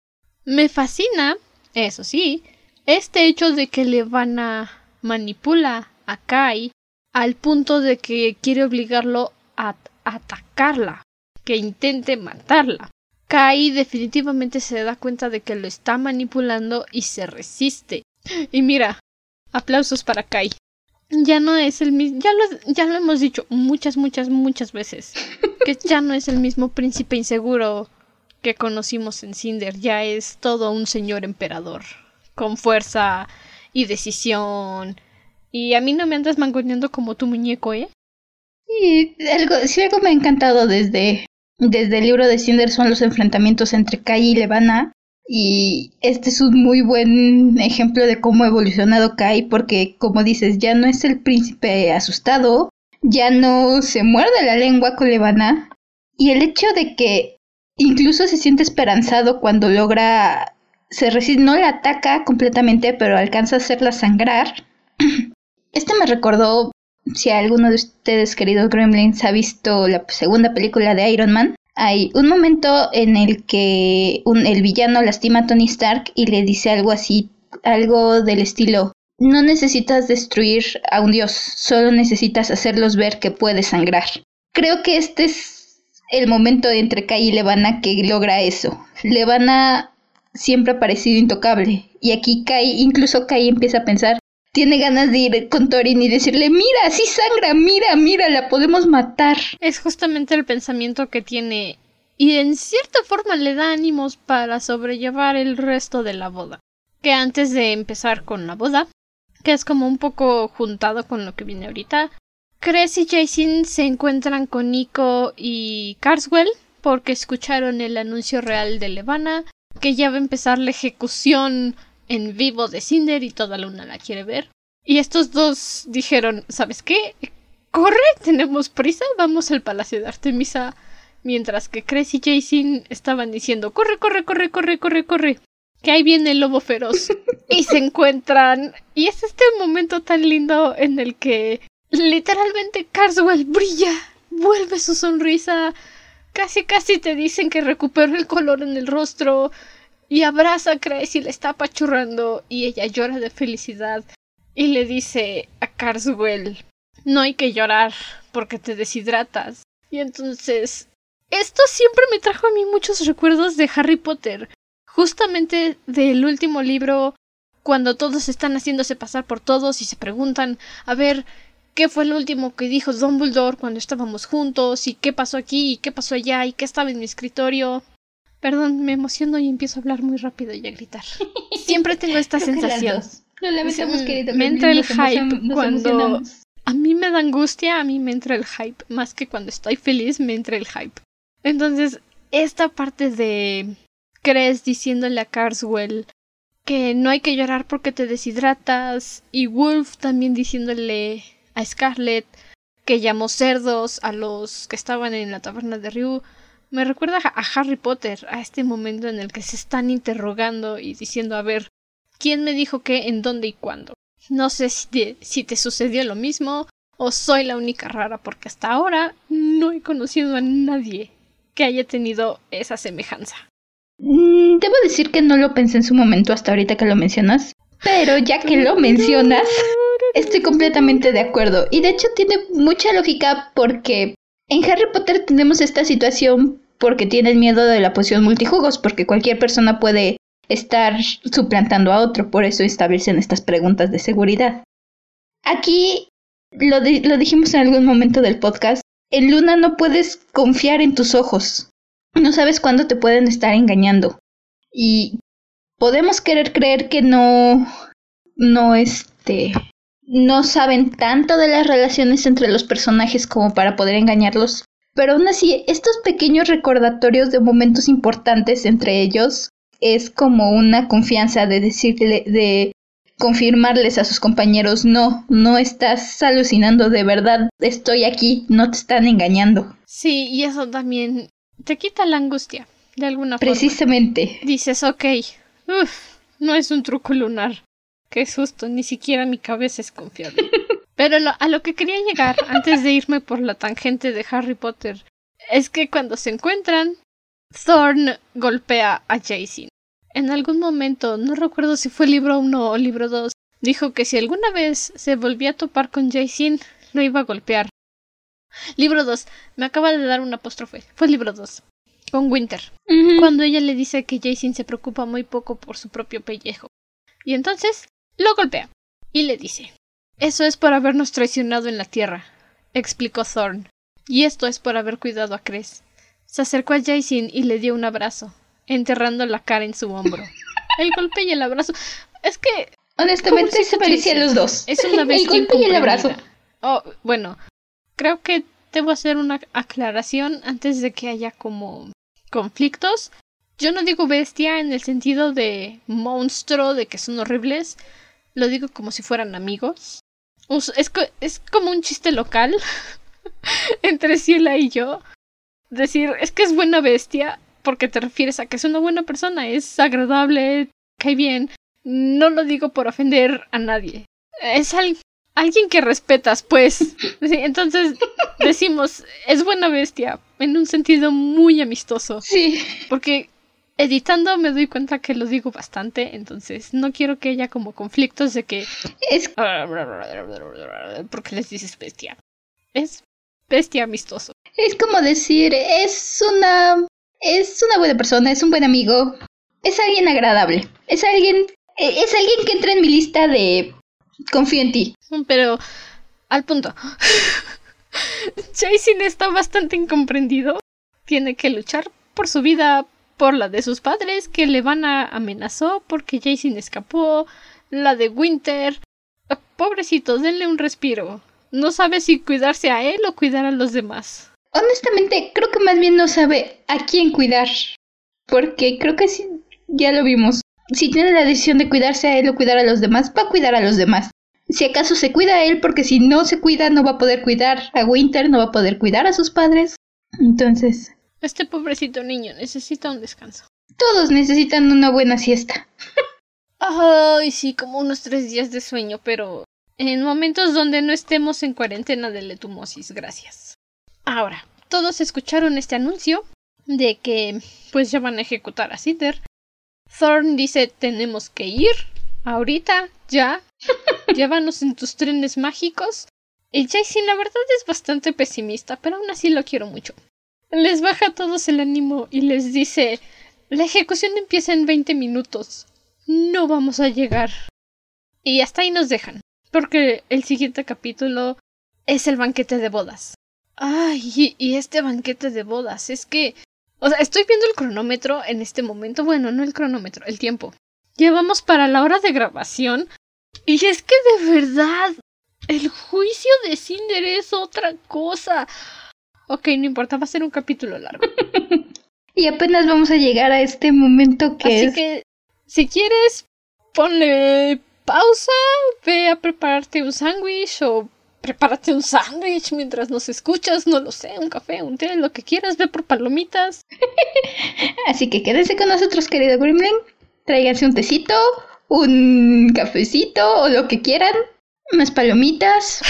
Me fascina, eso sí, este hecho de que le van a manipula a Kai al punto de que quiere obligarlo a atacarla, que intente matarla. Kai definitivamente se da cuenta de que lo está manipulando y se resiste. Y mira, aplausos para Kai. Ya no es el mismo, ya lo, ya lo hemos dicho muchas, muchas, muchas veces, que ya no es el mismo príncipe inseguro que conocimos en Cinder, ya es todo un señor emperador, con fuerza y decisión. Y a mí no me andas mangoneando como tu muñeco, ¿eh? Y algo, si algo me ha encantado desde, desde el libro de Cinder son los enfrentamientos entre Kai y Levana. Y este es un muy buen ejemplo de cómo ha evolucionado Kai, porque como dices, ya no es el príncipe asustado, ya no se muerde la lengua con Levana. Y el hecho de que incluso se siente esperanzado cuando logra se resiste, no la ataca completamente, pero alcanza a hacerla sangrar. Este me recordó, si alguno de ustedes, queridos gremlins, ha visto la segunda película de Iron Man, hay un momento en el que el villano lastima a Tony Stark y le dice algo así, algo del estilo, no necesitas destruir a un dios, solo necesitas hacerlos ver que puede sangrar. Creo que este es el momento entre Kai y Levana que logra eso. Levana siempre ha parecido intocable. Y aquí Kai, incluso Kai empieza a pensar, tiene ganas de ir con Thorin y decirle, mira, sí sangra, mira, mira, la podemos matar. Es justamente el pensamiento que tiene y en cierta forma le da ánimos para sobrellevar el resto de la boda. Que antes de empezar con la boda, que es como un poco juntado con lo que viene ahorita, Chris y Jason se encuentran con Nico y Carswell porque escucharon el anuncio real de Levana que ya va a empezar la ejecución en vivo de Cinder y toda Luna la quiere ver. Y estos dos dijeron, ¿sabes qué? Corre, tenemos prisa, vamos al Palacio de Artemisa. Mientras que Chris y Jason estaban diciendo, corre, corre, corre, corre, corre, corre. Que ahí viene el lobo feroz. y se encuentran. Y es este momento tan lindo en el que literalmente Carswell brilla, vuelve su sonrisa, Casi casi te dicen que recuperó el color en el rostro y abraza a Grace y le está apachurrando y ella llora de felicidad y le dice a Carswell no hay que llorar porque te deshidratas. Y entonces esto siempre me trajo a mí muchos recuerdos de Harry Potter, justamente del último libro cuando todos están haciéndose pasar por todos y se preguntan a ver qué fue lo último que dijo Dumbledore cuando estábamos juntos y qué pasó aquí y qué pasó allá y qué estaba en mi escritorio. Perdón, me emociono y empiezo a hablar muy rápido y a gritar. Siempre tengo esta sensación. me entra el hype cuando a mí me da angustia, a mí me entra el hype. Más que cuando estoy feliz, me entra el hype. Entonces, esta parte de Cres diciéndole a Carswell que no hay que llorar porque te deshidratas y Wolf también diciéndole a Scarlett que llamó cerdos a los que estaban en la taberna de Ryu me recuerda a Harry Potter, a este momento en el que se están interrogando y diciendo a ver quién me dijo qué, en dónde y cuándo. No sé si te, si te sucedió lo mismo o soy la única rara porque hasta ahora no he conocido a nadie que haya tenido esa semejanza. Mm, debo decir que no lo pensé en su momento hasta ahorita que lo mencionas, pero ya que lo mencionas, estoy completamente de acuerdo. Y de hecho tiene mucha lógica porque en Harry Potter tenemos esta situación porque tienen miedo de la poción multijugos, porque cualquier persona puede estar suplantando a otro, por eso establecen estas preguntas de seguridad. Aquí lo, lo dijimos en algún momento del podcast, en Luna no puedes confiar en tus ojos. No sabes cuándo te pueden estar engañando. Y podemos querer creer que no, no, este, no saben tanto de las relaciones entre los personajes como para poder engañarlos. Pero aún así, estos pequeños recordatorios de momentos importantes entre ellos es como una confianza de decirle, de confirmarles a sus compañeros, no, no estás alucinando, de verdad estoy aquí, no te están engañando. Sí, y eso también te quita la angustia, de alguna forma. Precisamente. Dices, ok, uff, no es un truco lunar. Qué susto, ni siquiera mi cabeza es confiable. Pero a lo que quería llegar, antes de irme por la tangente de Harry Potter, es que cuando se encuentran, Thorn golpea a Jason. En algún momento, no recuerdo si fue libro 1 o libro 2, dijo que si alguna vez se volvía a topar con Jason, lo iba a golpear. Libro 2. Me acaba de dar un apóstrofe. Fue libro 2. Con Winter. Cuando ella le dice que Jason se preocupa muy poco por su propio pellejo. Y entonces lo golpea. Y le dice. Eso es por habernos traicionado en la tierra, explicó Thorn. Y esto es por haber cuidado a Cres. Se acercó a Jason y le dio un abrazo, enterrando la cara en su hombro. El golpe y el abrazo. Es que. Honestamente se parecían los dos. Es una El golpe y el abrazo. Oh, bueno, creo que debo hacer una aclaración antes de que haya como conflictos. Yo no digo bestia en el sentido de monstruo, de que son horribles. Lo digo como si fueran amigos. Es, es como un chiste local entre Ciela y yo. Decir, es que es buena bestia porque te refieres a que es una buena persona, es agradable, cae bien. No lo digo por ofender a nadie. Es alguien alguien que respetas, pues. entonces decimos, es buena bestia, en un sentido muy amistoso. Sí. Porque editando me doy cuenta que lo digo bastante, entonces no quiero que haya como conflictos de que es porque les dices bestia. Es bestia amistoso. Es como decir, es una es una buena persona, es un buen amigo, es alguien agradable, es alguien es alguien que entra en mi lista de Confío en ti. Pero al punto. Jason está bastante incomprendido. Tiene que luchar por su vida, por la de sus padres, que le van a amenazó porque Jason escapó, la de Winter. Pobrecito, denle un respiro. No sabe si cuidarse a él o cuidar a los demás. Honestamente, creo que más bien no sabe a quién cuidar. Porque creo que sí, ya lo vimos si tiene la decisión de cuidarse a él o cuidar a los demás, va a cuidar a los demás. Si acaso se cuida a él, porque si no se cuida, no va a poder cuidar a Winter, no va a poder cuidar a sus padres. Entonces. Este pobrecito niño necesita un descanso. Todos necesitan una buena siesta. Ay, sí, como unos tres días de sueño, pero en momentos donde no estemos en cuarentena de letumosis, gracias. Ahora, todos escucharon este anuncio de que pues ya van a ejecutar a Cinder Thorn dice tenemos que ir. Ahorita, ya. Llévanos en tus trenes mágicos. Y Jason la verdad es bastante pesimista, pero aún así lo quiero mucho. Les baja a todos el ánimo y les dice la ejecución empieza en 20 minutos. No vamos a llegar. Y hasta ahí nos dejan. Porque el siguiente capítulo es el banquete de bodas. Ay, y este banquete de bodas es que O sea, estoy viendo el cronómetro en este momento. Bueno, no el cronómetro, el tiempo. Llevamos para la hora de grabación. Y es que de verdad, el juicio de Cinder es otra cosa. Ok, no importa, va a ser un capítulo largo. y apenas vamos a llegar a este momento que Así que, si quieres, ponle pausa, ve a prepararte un sándwich o prepárate un sándwich mientras nos escuchas, no lo sé, un café, un té, lo que quieras, ve por palomitas. Así que quédense con nosotros, querido Gremlin. Tráiganse un tecito, un cafecito o lo que quieran. Unas palomitas.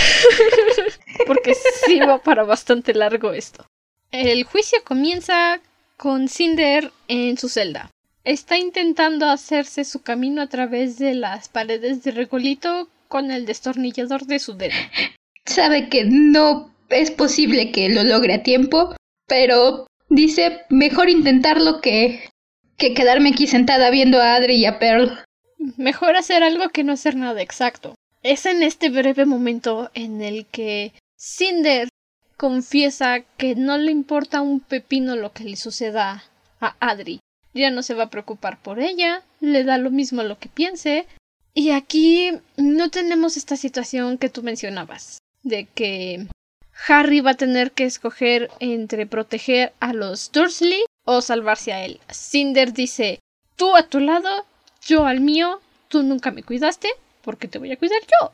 Porque sí va para bastante largo esto. El juicio comienza con Cinder en su celda. Está intentando hacerse su camino a través de las paredes de regolito con el destornillador de su dedo. Sabe que no es posible que lo logre a tiempo, pero dice mejor intentarlo que, que quedarme aquí sentada viendo a Adri y a Pearl. Mejor hacer algo que no hacer nada exacto. Es en este breve momento en el que Cinder confiesa que no le importa un pepino lo que le suceda a Adri. Ya no se va a preocupar por ella, le da lo mismo lo que piense. Y aquí no tenemos esta situación que tú mencionabas, de que Harry va a tener que escoger entre proteger a los Dursley o salvarse a él. Cinder dice, tú a tu lado, yo al mío, tú nunca me cuidaste, porque te voy a cuidar yo.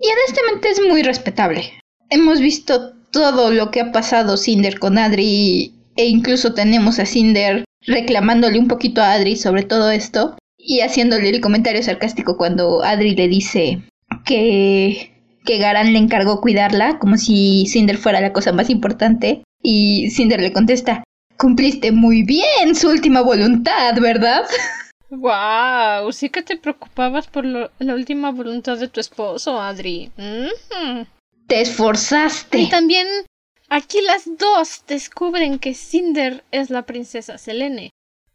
Y honestamente es muy respetable. Hemos visto todo lo que ha pasado Cinder con Adri e incluso tenemos a Cinder reclamándole un poquito a Adri sobre todo esto y haciéndole el comentario sarcástico cuando Adri le dice que que Garan le encargó cuidarla como si Cinder fuera la cosa más importante y Cinder le contesta cumpliste muy bien su última voluntad, ¿verdad? Wow, sí que te preocupabas por lo, la última voluntad de tu esposo, Adri. Mm. Te esforzaste. Y también aquí las dos descubren que Cinder es la princesa Selene.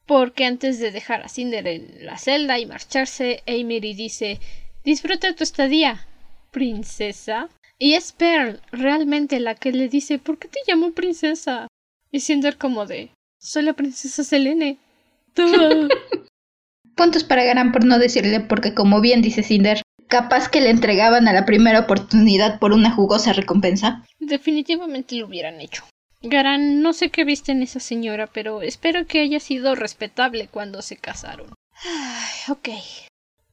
Porque antes de dejar a Cinder en la celda y marcharse, Amory dice Disfruta tu estadía, princesa. Y es Pearl realmente la que le dice ¿Por qué te llamo princesa? Y Cinder como de Soy la princesa Selene. Puntos para Garan por no decirle porque como bien dice Cinder, capaz que le entregaban a la primera oportunidad por una jugosa recompensa. Definitivamente lo hubieran hecho. Garan, no sé qué viste en esa señora, pero espero que haya sido respetable cuando se casaron. Ay, ok.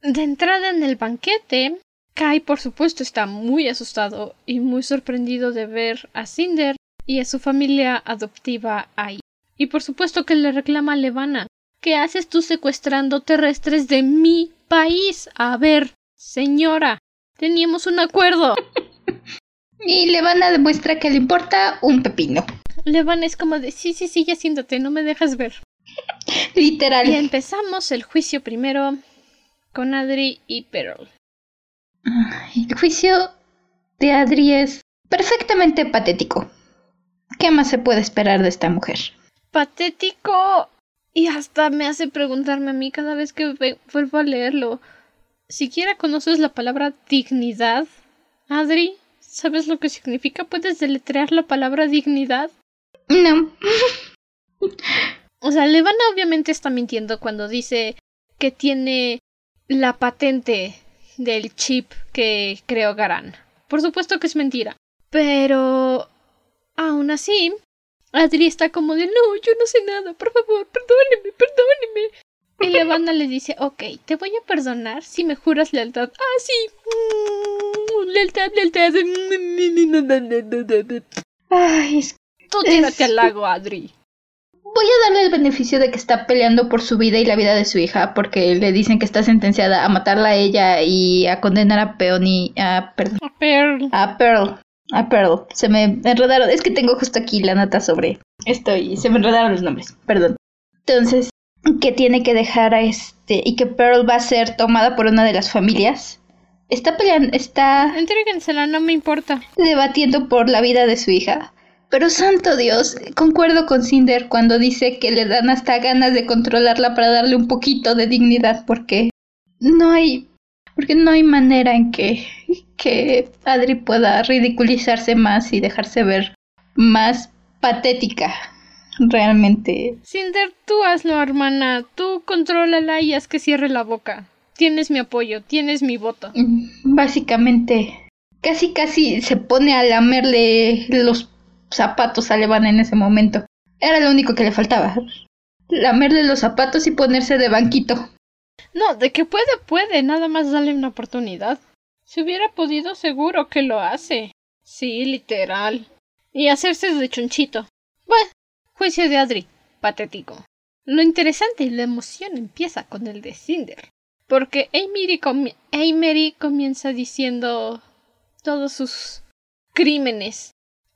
De entrada en el banquete, Kai por supuesto está muy asustado y muy sorprendido de ver a Cinder y a su familia adoptiva ahí. Y por supuesto que le reclama a Levana. ¿Qué haces tú secuestrando terrestres de mi país? A ver, señora, teníamos un acuerdo. y Levana demuestra que le importa un pepino. Levana es como de sí, sí, sí, ya siéntate, no me dejas ver. Literal. Y empezamos el juicio primero con Adri y Pearl. El juicio de Adri es perfectamente patético. ¿Qué más se puede esperar de esta mujer? Patético y hasta me hace preguntarme a mí cada vez que vuelvo a leerlo. ¿Siquiera conoces la palabra dignidad, Adri? ¿Sabes lo que significa? ¿Puedes deletrear la palabra dignidad? No. o sea, Levana obviamente está mintiendo cuando dice que tiene la patente del chip que creó Garan. Por supuesto que es mentira. Pero... Aún así, Adri está como de no, yo no sé nada, por favor, perdóneme, perdóneme. Y Levana le dice, ok, te voy a perdonar si me juras lealtad. Ah, sí. Mm, lealtad, lealtad. Ay, es... Tú tírate al lago, Adri. Voy a darle el beneficio de que está peleando por su vida y la vida de su hija, porque le dicen que está sentenciada a matarla a ella y a condenar a Peony, a, perdón, a Pearl. A Pearl. A Pearl. Se me enredaron. Es que tengo justo aquí la nota sobre esto y se me enredaron los nombres. Perdón. Entonces, que tiene que dejar a este y que Pearl va a ser tomada por una de las familias. Está peleando, está... Entrégensela, no me importa. Debatiendo por la vida de su hija. Pero santo Dios, concuerdo con Cinder cuando dice que le dan hasta ganas de controlarla para darle un poquito de dignidad porque no hay porque no hay manera en que que Adri pueda ridiculizarse más y dejarse ver más patética realmente. Cinder, tú hazlo, hermana. Tú contrólala y haz que cierre la boca. Tienes mi apoyo, tienes mi voto. Mm, básicamente, casi casi se pone a lamerle los zapatos a Levana en ese momento. Era lo único que le faltaba. Lamerle los zapatos y ponerse de banquito. No, de que puede, puede, nada más darle una oportunidad. Si hubiera podido, seguro que lo hace. Sí, literal. Y hacerse de chonchito. Bueno, juicio de Adri. Patético. Lo interesante y la emoción empieza con el de Cinder. Porque Amery comienza diciendo todos sus crímenes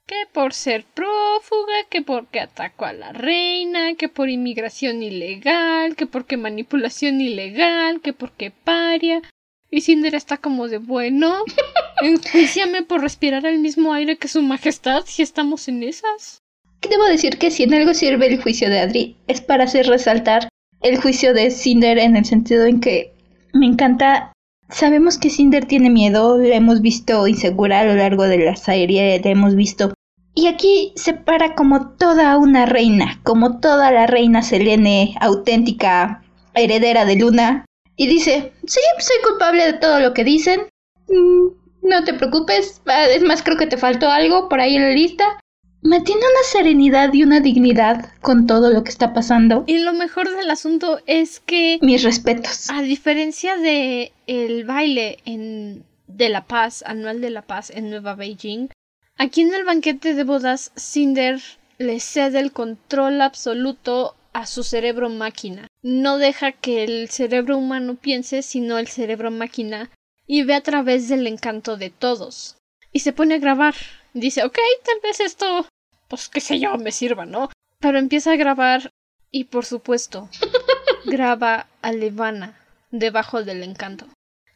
que por ser prófuga, que porque atacó a la reina, que por inmigración ilegal, que porque manipulación ilegal, que porque paria. Y Cinder está como de bueno, enjuiciame por respirar el mismo aire que su majestad si estamos en esas. Debo decir que si en algo sirve el juicio de Adri es para hacer resaltar el juicio de Cinder en el sentido en que me encanta Sabemos que Cinder tiene miedo, la hemos visto insegura a lo largo de la serie, la hemos visto. Y aquí se para como toda una reina, como toda la reina Selene, auténtica heredera de Luna, y dice, sí, soy culpable de todo lo que dicen. Mm, no te preocupes, es más, creo que te faltó algo por ahí en la lista me tiene una serenidad y una dignidad con todo lo que está pasando. Y lo mejor del asunto es que mis respetos. A diferencia de el baile en de la Paz, anual de la Paz en Nueva Beijing, aquí en el banquete de bodas Cinder le cede el control absoluto a su cerebro máquina. No deja que el cerebro humano piense, sino el cerebro máquina, y ve a través del encanto de todos. Y se pone a grabar dice, ok, tal vez esto, pues qué sé yo, me sirva, ¿no? Pero empieza a grabar y por supuesto graba a Levana debajo del encanto.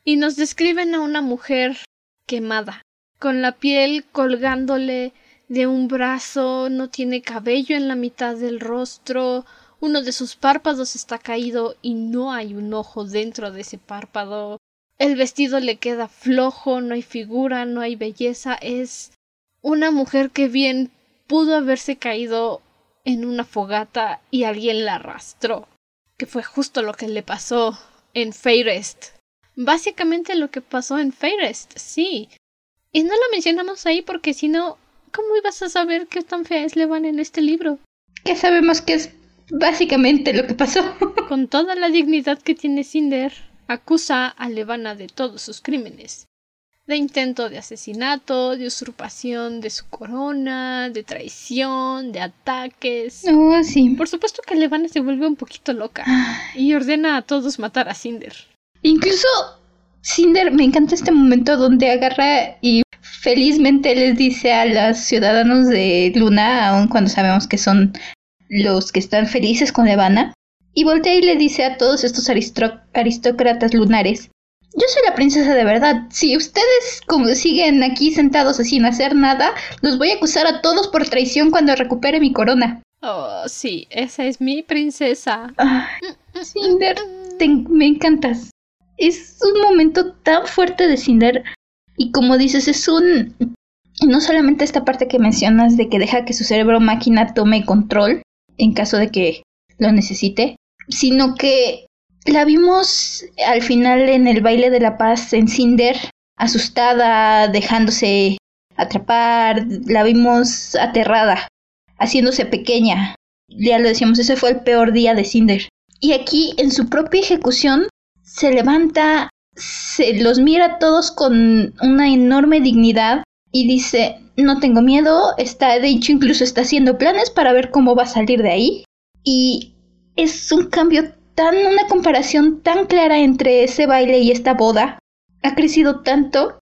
Y nos describen a una mujer quemada, con la piel colgándole de un brazo, no tiene cabello en la mitad del rostro, uno de sus párpados está caído y no hay un ojo dentro de ese párpado. El vestido le queda flojo, no hay figura, no hay belleza, es una mujer que bien pudo haberse caído en una fogata y alguien la arrastró, que fue justo lo que le pasó en Fairest. Básicamente lo que pasó en Fairest, sí. Y no lo mencionamos ahí porque si no, ¿cómo ibas a saber qué tan fea es Levan en este libro? Ya sabemos que es básicamente lo que pasó. Con toda la dignidad que tiene Cinder, acusa a Levana de todos sus crímenes de intento de asesinato, de usurpación de su corona, de traición, de ataques. Oh, sí. Por supuesto que Levana se vuelve un poquito loca y ordena a todos matar a Cinder. Incluso Cinder, me encanta este momento donde agarra y felizmente les dice a los ciudadanos de Luna, aun cuando sabemos que son los que están felices con Levana, y voltea y le dice a todos estos aristócratas lunares yo soy la princesa de verdad. Si ustedes como siguen aquí sentados sin hacer nada, los voy a acusar a todos por traición cuando recupere mi corona. Oh, sí, esa es mi princesa. Cinder, me encantas. Es un momento tan fuerte de Cinder. Y como dices, es un... No solamente esta parte que mencionas de que deja que su cerebro máquina tome control en caso de que lo necesite, sino que la vimos al final en el baile de la paz en Cinder, asustada, dejándose atrapar, la vimos aterrada, haciéndose pequeña. Ya lo decíamos, ese fue el peor día de Cinder. Y aquí, en su propia ejecución, se levanta, se los mira a todos con una enorme dignidad y dice, no tengo miedo, está, de hecho incluso está haciendo planes para ver cómo va a salir de ahí. Y es un cambio tan una comparación tan clara entre ese baile y esta boda. Ha crecido tanto.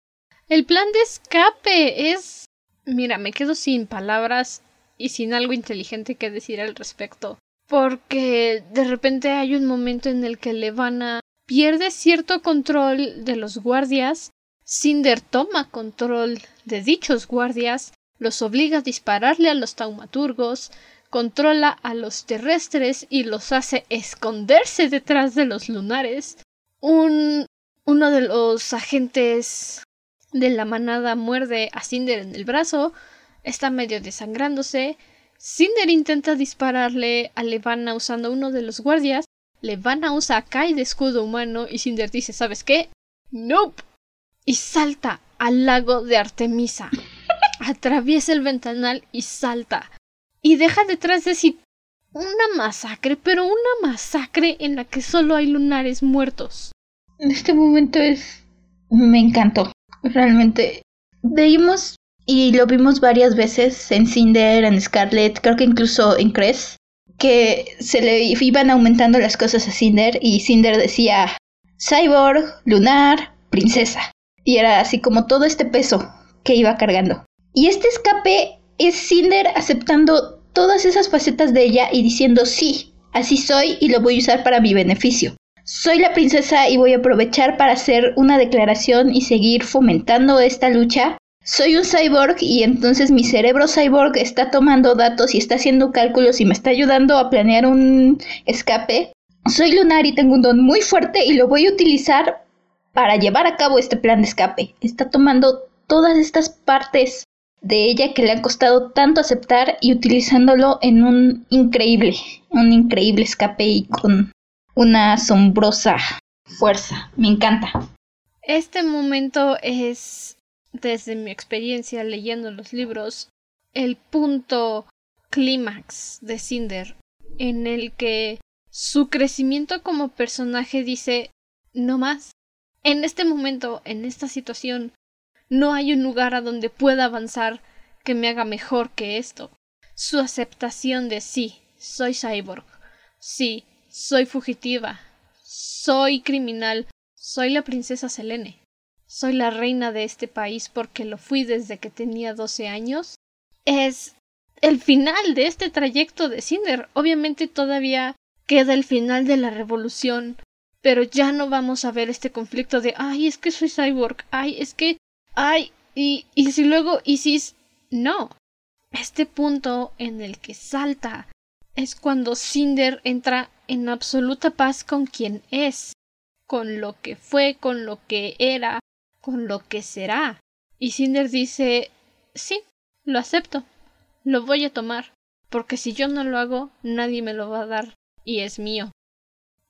El plan de escape es... Mira, me quedo sin palabras y sin algo inteligente que decir al respecto. Porque de repente hay un momento en el que Levana pierde cierto control de los guardias. Cinder toma control de dichos guardias, los obliga a dispararle a los taumaturgos, controla a los terrestres y los hace esconderse detrás de los lunares. Un uno de los agentes de la manada muerde a Cinder en el brazo, está medio desangrándose, Cinder intenta dispararle a Levana usando uno de los guardias. Levana usa a Kai de escudo humano y Cinder dice, ¿sabes qué? Nope. Y salta al lago de Artemisa. Atraviesa el ventanal y salta. Y deja detrás de sí una masacre, pero una masacre en la que solo hay lunares muertos. En este momento es... me encantó. Realmente veíamos y lo vimos varias veces en Cinder, en Scarlet, creo que incluso en Cress, que se le iban aumentando las cosas a Cinder y Cinder decía cyborg, lunar, princesa. Y era así como todo este peso que iba cargando. Y este escape es Cinder aceptando todas esas facetas de ella y diciendo sí, así soy y lo voy a usar para mi beneficio. Soy la princesa y voy a aprovechar para hacer una declaración y seguir fomentando esta lucha. Soy un cyborg y entonces mi cerebro cyborg está tomando datos y está haciendo cálculos y me está ayudando a planear un escape. Soy lunar y tengo un don muy fuerte y lo voy a utilizar para llevar a cabo este plan de escape. Está tomando todas estas partes de ella que le han costado tanto aceptar y utilizándolo en un increíble, un increíble escape y con una asombrosa fuerza. Me encanta. Este momento es, desde mi experiencia leyendo los libros, el punto clímax de Cinder, en el que su crecimiento como personaje dice no más. En este momento, en esta situación, no hay un lugar a donde pueda avanzar que me haga mejor que esto. Su aceptación de sí, soy cyborg, sí, soy fugitiva, soy criminal, soy la princesa Selene, soy la reina de este país porque lo fui desde que tenía doce años, es el final de este trayecto de Cinder. Obviamente todavía queda el final de la revolución, pero ya no vamos a ver este conflicto de ay, es que soy cyborg, ay, es que ay, y, y si luego Isis, no. Este punto en el que salta es cuando Cinder entra en absoluta paz con quien es, con lo que fue, con lo que era, con lo que será. Y Cinder dice sí, lo acepto, lo voy a tomar, porque si yo no lo hago, nadie me lo va a dar y es mío.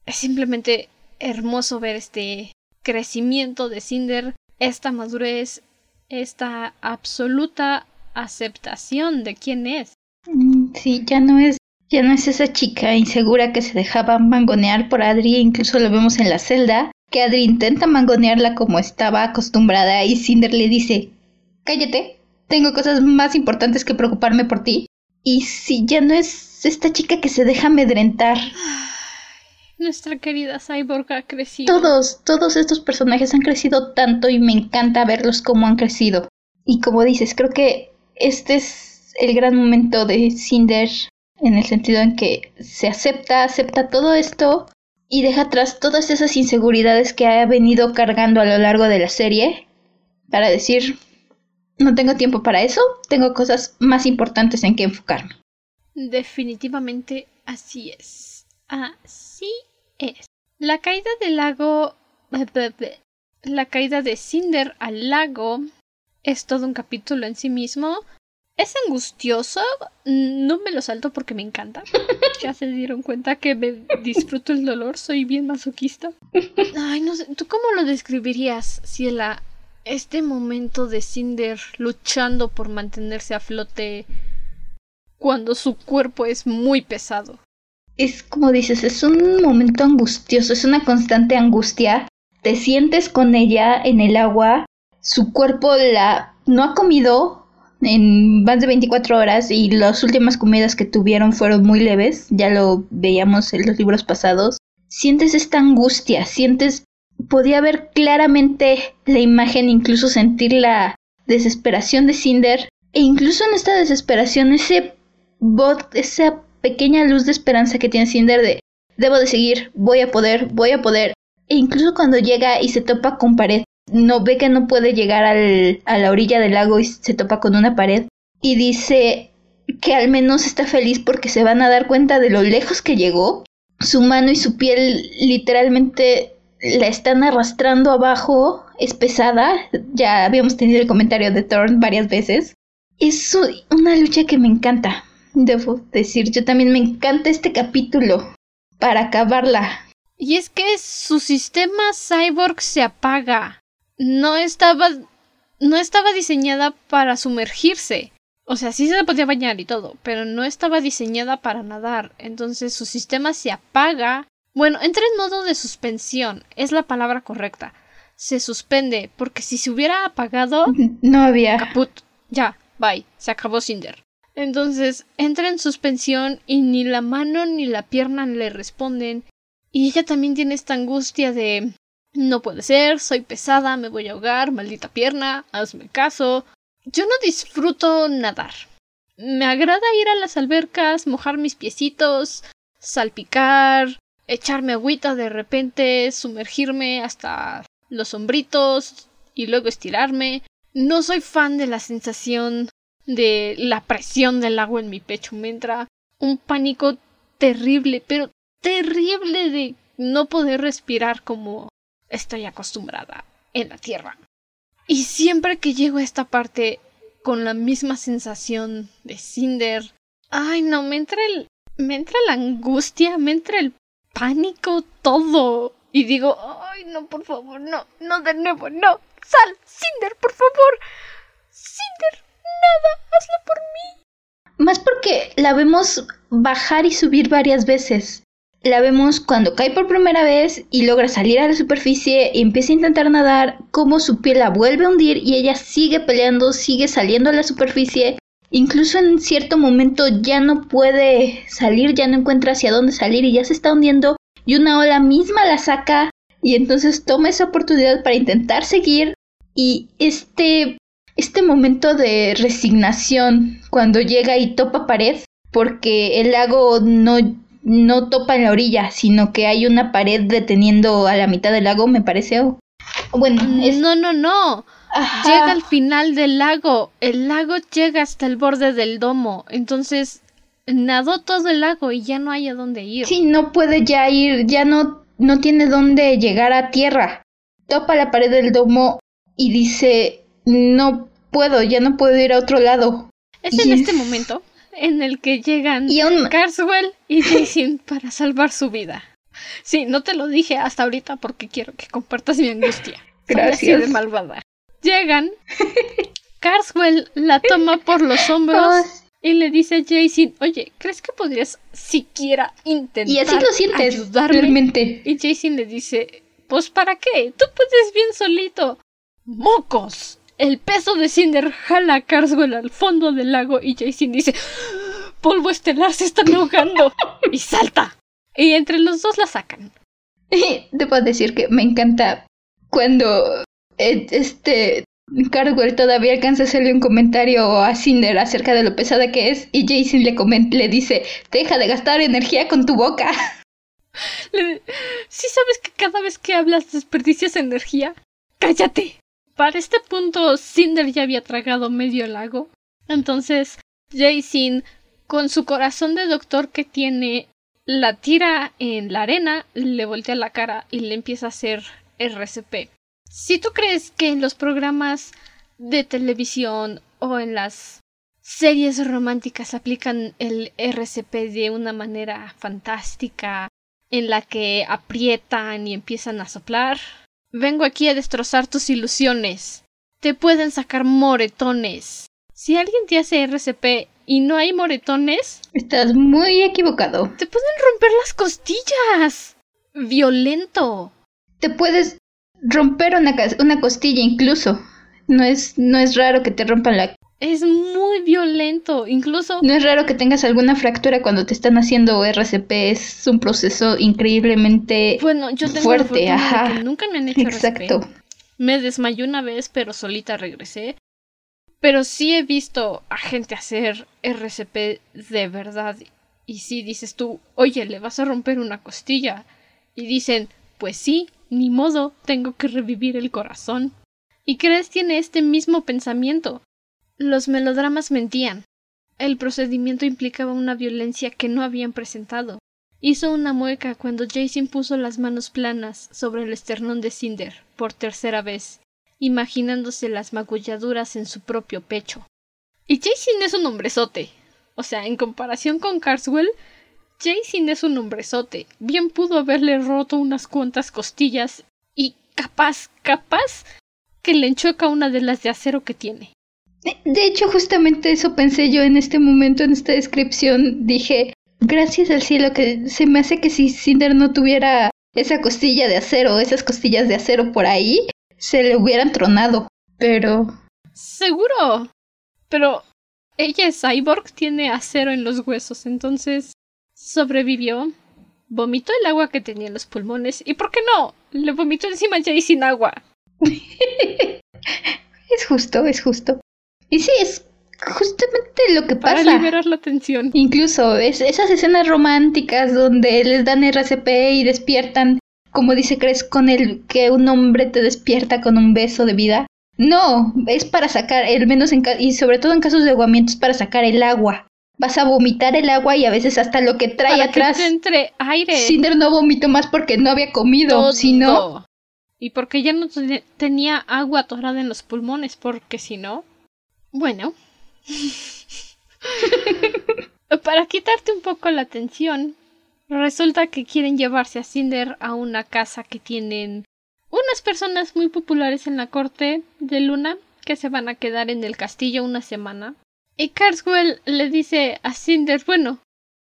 Es simplemente hermoso ver este crecimiento de Cinder esta madurez, esta absoluta aceptación de quién es. Mm, sí, ya no es ya no es esa chica insegura que se dejaba mangonear por Adri, incluso lo vemos en la celda, que Adri intenta mangonearla como estaba acostumbrada y Cinder le dice, cállate, tengo cosas más importantes que preocuparme por ti. Y si ya no es esta chica que se deja amedrentar. Nuestra querida Cyborg ha crecido. Todos, todos estos personajes han crecido tanto y me encanta verlos cómo han crecido. Y como dices, creo que este es el gran momento de Cinder en el sentido en que se acepta, acepta todo esto y deja atrás todas esas inseguridades que ha venido cargando a lo largo de la serie para decir, no tengo tiempo para eso, tengo cosas más importantes en que enfocarme. Definitivamente así es. Así es. La caída del lago. La caída de Cinder al lago es todo un capítulo en sí mismo. Es angustioso. No me lo salto porque me encanta. Ya se dieron cuenta que me disfruto el dolor. Soy bien masoquista. Ay, no sé. ¿Tú cómo lo describirías, Ciela? Este momento de Cinder luchando por mantenerse a flote cuando su cuerpo es muy pesado es como dices, es un momento angustioso, es una constante angustia. Te sientes con ella en el agua, su cuerpo la no ha comido en más de 24 horas y las últimas comidas que tuvieron fueron muy leves, ya lo veíamos en los libros pasados. Sientes esta angustia, sientes podía ver claramente la imagen, incluso sentir la desesperación de Cinder e incluso en esta desesperación ese bot, esa pequeña luz de esperanza que tiene Cinder de debo de seguir, voy a poder, voy a poder. E incluso cuando llega y se topa con pared, no ve que no puede llegar al, a la orilla del lago y se topa con una pared. Y dice que al menos está feliz porque se van a dar cuenta de lo lejos que llegó. Su mano y su piel literalmente la están arrastrando abajo, es pesada. Ya habíamos tenido el comentario de Thorn varias veces. Es una lucha que me encanta debo decir, yo también me encanta este capítulo para acabarla. Y es que su sistema cyborg se apaga. No estaba no estaba diseñada para sumergirse. O sea, sí se podía bañar y todo, pero no estaba diseñada para nadar. Entonces su sistema se apaga. Bueno, entra en modo de suspensión, es la palabra correcta. Se suspende, porque si se hubiera apagado... No había. Caput. Ya, bye. Se acabó Cinder. Entonces entra en suspensión y ni la mano ni la pierna le responden. Y ella también tiene esta angustia de no puede ser, soy pesada, me voy a ahogar, maldita pierna, hazme caso. Yo no disfruto nadar. Me agrada ir a las albercas, mojar mis piecitos, salpicar, echarme agüita de repente, sumergirme hasta los hombritos y luego estirarme. No soy fan de la sensación de la presión del agua en mi pecho. Me entra un pánico terrible, pero terrible de no poder respirar como estoy acostumbrada en la Tierra. Y siempre que llego a esta parte con la misma sensación de Cinder, ay no, me entra el me entra la angustia, me entra el pánico, todo. Y digo, ay no, por favor, no, no de nuevo, no. Sal, Cinder, por favor. Cinder, nada, hazlo por mí. Más porque la vemos bajar y subir varias veces la vemos cuando cae por primera vez y logra salir a la superficie y empieza a intentar nadar, cómo su piel la vuelve a hundir y ella sigue peleando, sigue saliendo a la superficie. Incluso en cierto momento ya no puede salir, ya no encuentra hacia dónde salir y ya se está hundiendo y una ola misma la saca y entonces toma esa oportunidad para intentar seguir y este este momento de resignación cuando llega y topa pared porque el lago no no topa en la orilla, sino que hay una pared deteniendo a la mitad del lago, me parece. bueno, no, no, no. Llega al final del lago. El lago llega hasta el borde del domo. Entonces nadó todo el lago y ya no hay a dónde ir. Sí, no puede ya ir, ya no, no tiene dónde llegar a tierra. Topa la pared del domo y dice, no puedo, ya no puedo ir a otro lado. Es en este momento en el que llegan Carswell y Jason para salvar su vida. Sí, no te lo dije hasta ahorita porque quiero que compartas mi angustia. Gracias. de malvada. Llegan, Carswell la toma por los hombros y le dice a Jason, oye, ¿crees que podrías siquiera intentar y así lo sientes, ayudarme? Realmente. Y Jason le dice, pues ¿para qué? Tú puedes bien solito. ¡Mocos! El peso de Cinder jala a Carswell al fondo del lago y Jason dice polvo estelar se están ahogando y salta. Y entre los dos la sacan. Debo decir que me encanta cuando eh, este Carswell todavía alcanza a hacerle un comentario a Cinder acerca de lo pesada que es y Jason le, le dice, deja de gastar energía con tu boca. ¿Sí sabes que cada vez que hablas desperdicias energía? ¡Cállate! Para este punto, Cinder ya había tragado medio lago. Entonces, Jason, con su corazón de doctor que tiene, la tira en la arena, le voltea la cara y le empieza a hacer RCP. Si tú crees que en los programas de televisión o en las series románticas aplican el RCP de una manera fantástica, en la que aprietan y empiezan a soplar, Vengo aquí a destrozar tus ilusiones. Te pueden sacar moretones. Si alguien te hace RCP y no hay moretones... Estás muy equivocado. Te pueden romper las costillas. Violento. Te puedes romper una, una costilla incluso. No es, no es raro que te rompan la es muy violento, incluso... No es raro que tengas alguna fractura cuando te están haciendo RCP, es un proceso increíblemente bueno, yo tengo fuerte, ajá. nunca me han hecho Exacto. Me desmayé una vez, pero solita regresé. Pero sí he visto a gente hacer RCP de verdad. Y sí dices tú, oye, le vas a romper una costilla. Y dicen, pues sí, ni modo, tengo que revivir el corazón. Y crees tiene este mismo pensamiento. Los melodramas mentían. El procedimiento implicaba una violencia que no habían presentado. Hizo una mueca cuando Jason puso las manos planas sobre el esternón de Cinder por tercera vez, imaginándose las magulladuras en su propio pecho. Y Jason es un hombrezote. O sea, en comparación con Carswell, Jason es un hombrezote. Bien pudo haberle roto unas cuantas costillas y capaz, capaz que le enchoca una de las de acero que tiene. De hecho, justamente eso pensé yo en este momento, en esta descripción. Dije, gracias al cielo que se me hace que si Cinder no tuviera esa costilla de acero, esas costillas de acero por ahí, se le hubieran tronado. Pero... Seguro. Pero ella es cyborg, tiene acero en los huesos, entonces sobrevivió. Vomitó el agua que tenía en los pulmones. ¿Y por qué no? Le vomitó encima Jay sin agua. es justo, es justo. Y sí, es justamente lo que pasa. Para liberar la tensión. Incluso es, esas escenas románticas donde les dan RCP y despiertan, como dice Cres, con el que un hombre te despierta con un beso de vida. No, es para sacar, el menos en y sobre todo en casos de aguamientos, para sacar el agua. Vas a vomitar el agua y a veces hasta lo que trae atrás. Que entre aire. Cinder no vomitó más porque no había comido, sino. Y porque ya no tenía agua atorada en los pulmones, porque si no. Bueno. Para quitarte un poco la tensión, resulta que quieren llevarse a Cinder a una casa que tienen unas personas muy populares en la corte de Luna que se van a quedar en el castillo una semana. Y Carswell le dice a Cinder, bueno,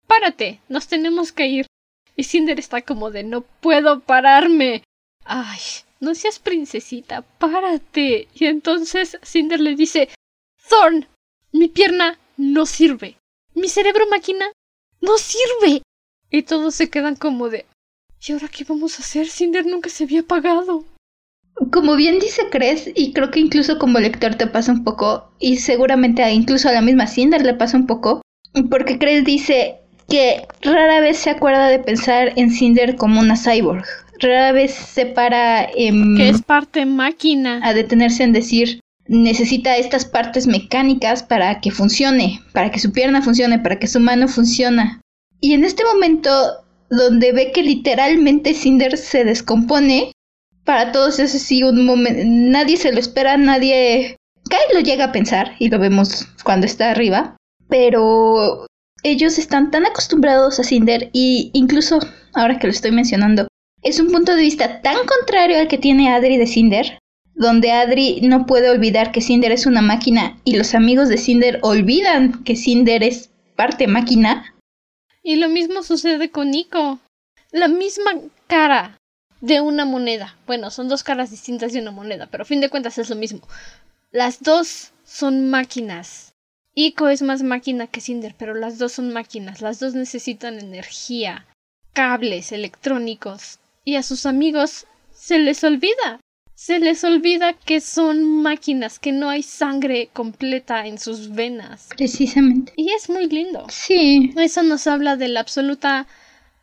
párate, nos tenemos que ir. Y Cinder está como de no puedo pararme. Ay, no seas princesita, párate. Y entonces Cinder le dice, Thorn, mi pierna no sirve. Mi cerebro máquina no sirve. Y todos se quedan como de ¿Y ahora qué vamos a hacer? Cinder nunca se había apagado. Como bien dice Cres, y creo que incluso como lector te pasa un poco, y seguramente incluso a la misma Cinder le pasa un poco, porque Cres dice que rara vez se acuerda de pensar en Cinder como una cyborg. Rara vez se para en... Que es parte máquina. A detenerse en decir, necesita estas partes mecánicas para que funcione, para que su pierna funcione, para que su mano funcione. Y en este momento, donde ve que literalmente Cinder se descompone, para todos es así un momento, nadie se lo espera, nadie... Kai lo llega a pensar, y lo vemos cuando está arriba, pero ellos están tan acostumbrados a Cinder, y incluso, ahora que lo estoy mencionando, es un punto de vista tan contrario al que tiene Adri de Cinder, donde Adri no puede olvidar que Cinder es una máquina y los amigos de Cinder olvidan que Cinder es parte máquina. Y lo mismo sucede con Nico. La misma cara de una moneda. Bueno, son dos caras distintas de una moneda, pero a fin de cuentas es lo mismo. Las dos son máquinas. Ico es más máquina que Cinder, pero las dos son máquinas. Las dos necesitan energía, cables electrónicos. Y a sus amigos se les olvida se les olvida que son máquinas, que no hay sangre completa en sus venas. Precisamente. Y es muy lindo. Sí. Eso nos habla de la absoluta,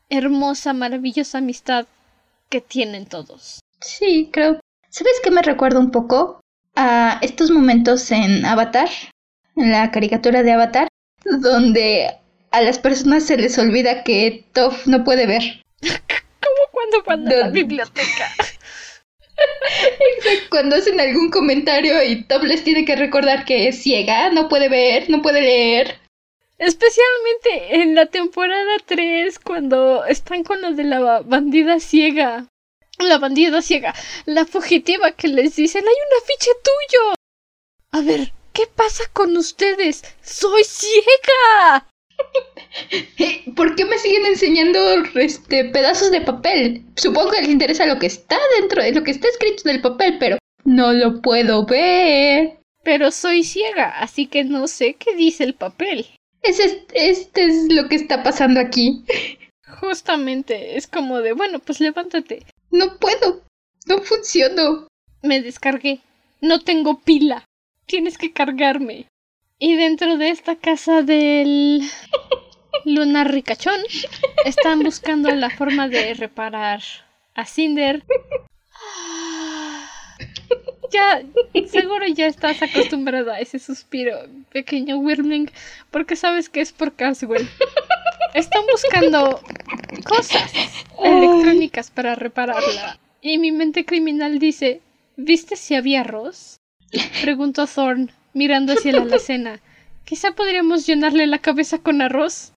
hermosa, maravillosa amistad que tienen todos. Sí, creo. ¿Sabes qué me recuerda un poco? A estos momentos en Avatar, en la caricatura de Avatar, donde a las personas se les olvida que Toph no puede ver. ¿Cómo cuando van a la biblioteca? Cuando hacen algún comentario y Top les tiene que recordar que es ciega, no puede ver, no puede leer. Especialmente en la temporada 3, cuando están con lo de la bandida ciega. La bandida ciega, la fugitiva que les dice, hay un afiche tuyo. A ver, ¿qué pasa con ustedes? ¡Soy ciega! ¿Por qué me siguen enseñando este, pedazos de papel? Supongo que les interesa lo que está dentro, de lo que está escrito en el papel, pero no lo puedo ver. Pero soy ciega, así que no sé qué dice el papel. este es lo que está pasando aquí. Justamente, es como de, bueno, pues levántate. No puedo, no funciono. Me descargué. No tengo pila. Tienes que cargarme. Y dentro de esta casa del Luna Ricachón están buscando la forma de reparar a Cinder. Ya, seguro ya estás acostumbrada a ese suspiro, pequeño Wyrmling, porque sabes que es por Caswell. Están buscando cosas electrónicas para repararla. Y mi mente criminal dice, ¿viste si había arroz? Preguntó Thorn, mirando hacia la alacena. Quizá podríamos llenarle la cabeza con arroz.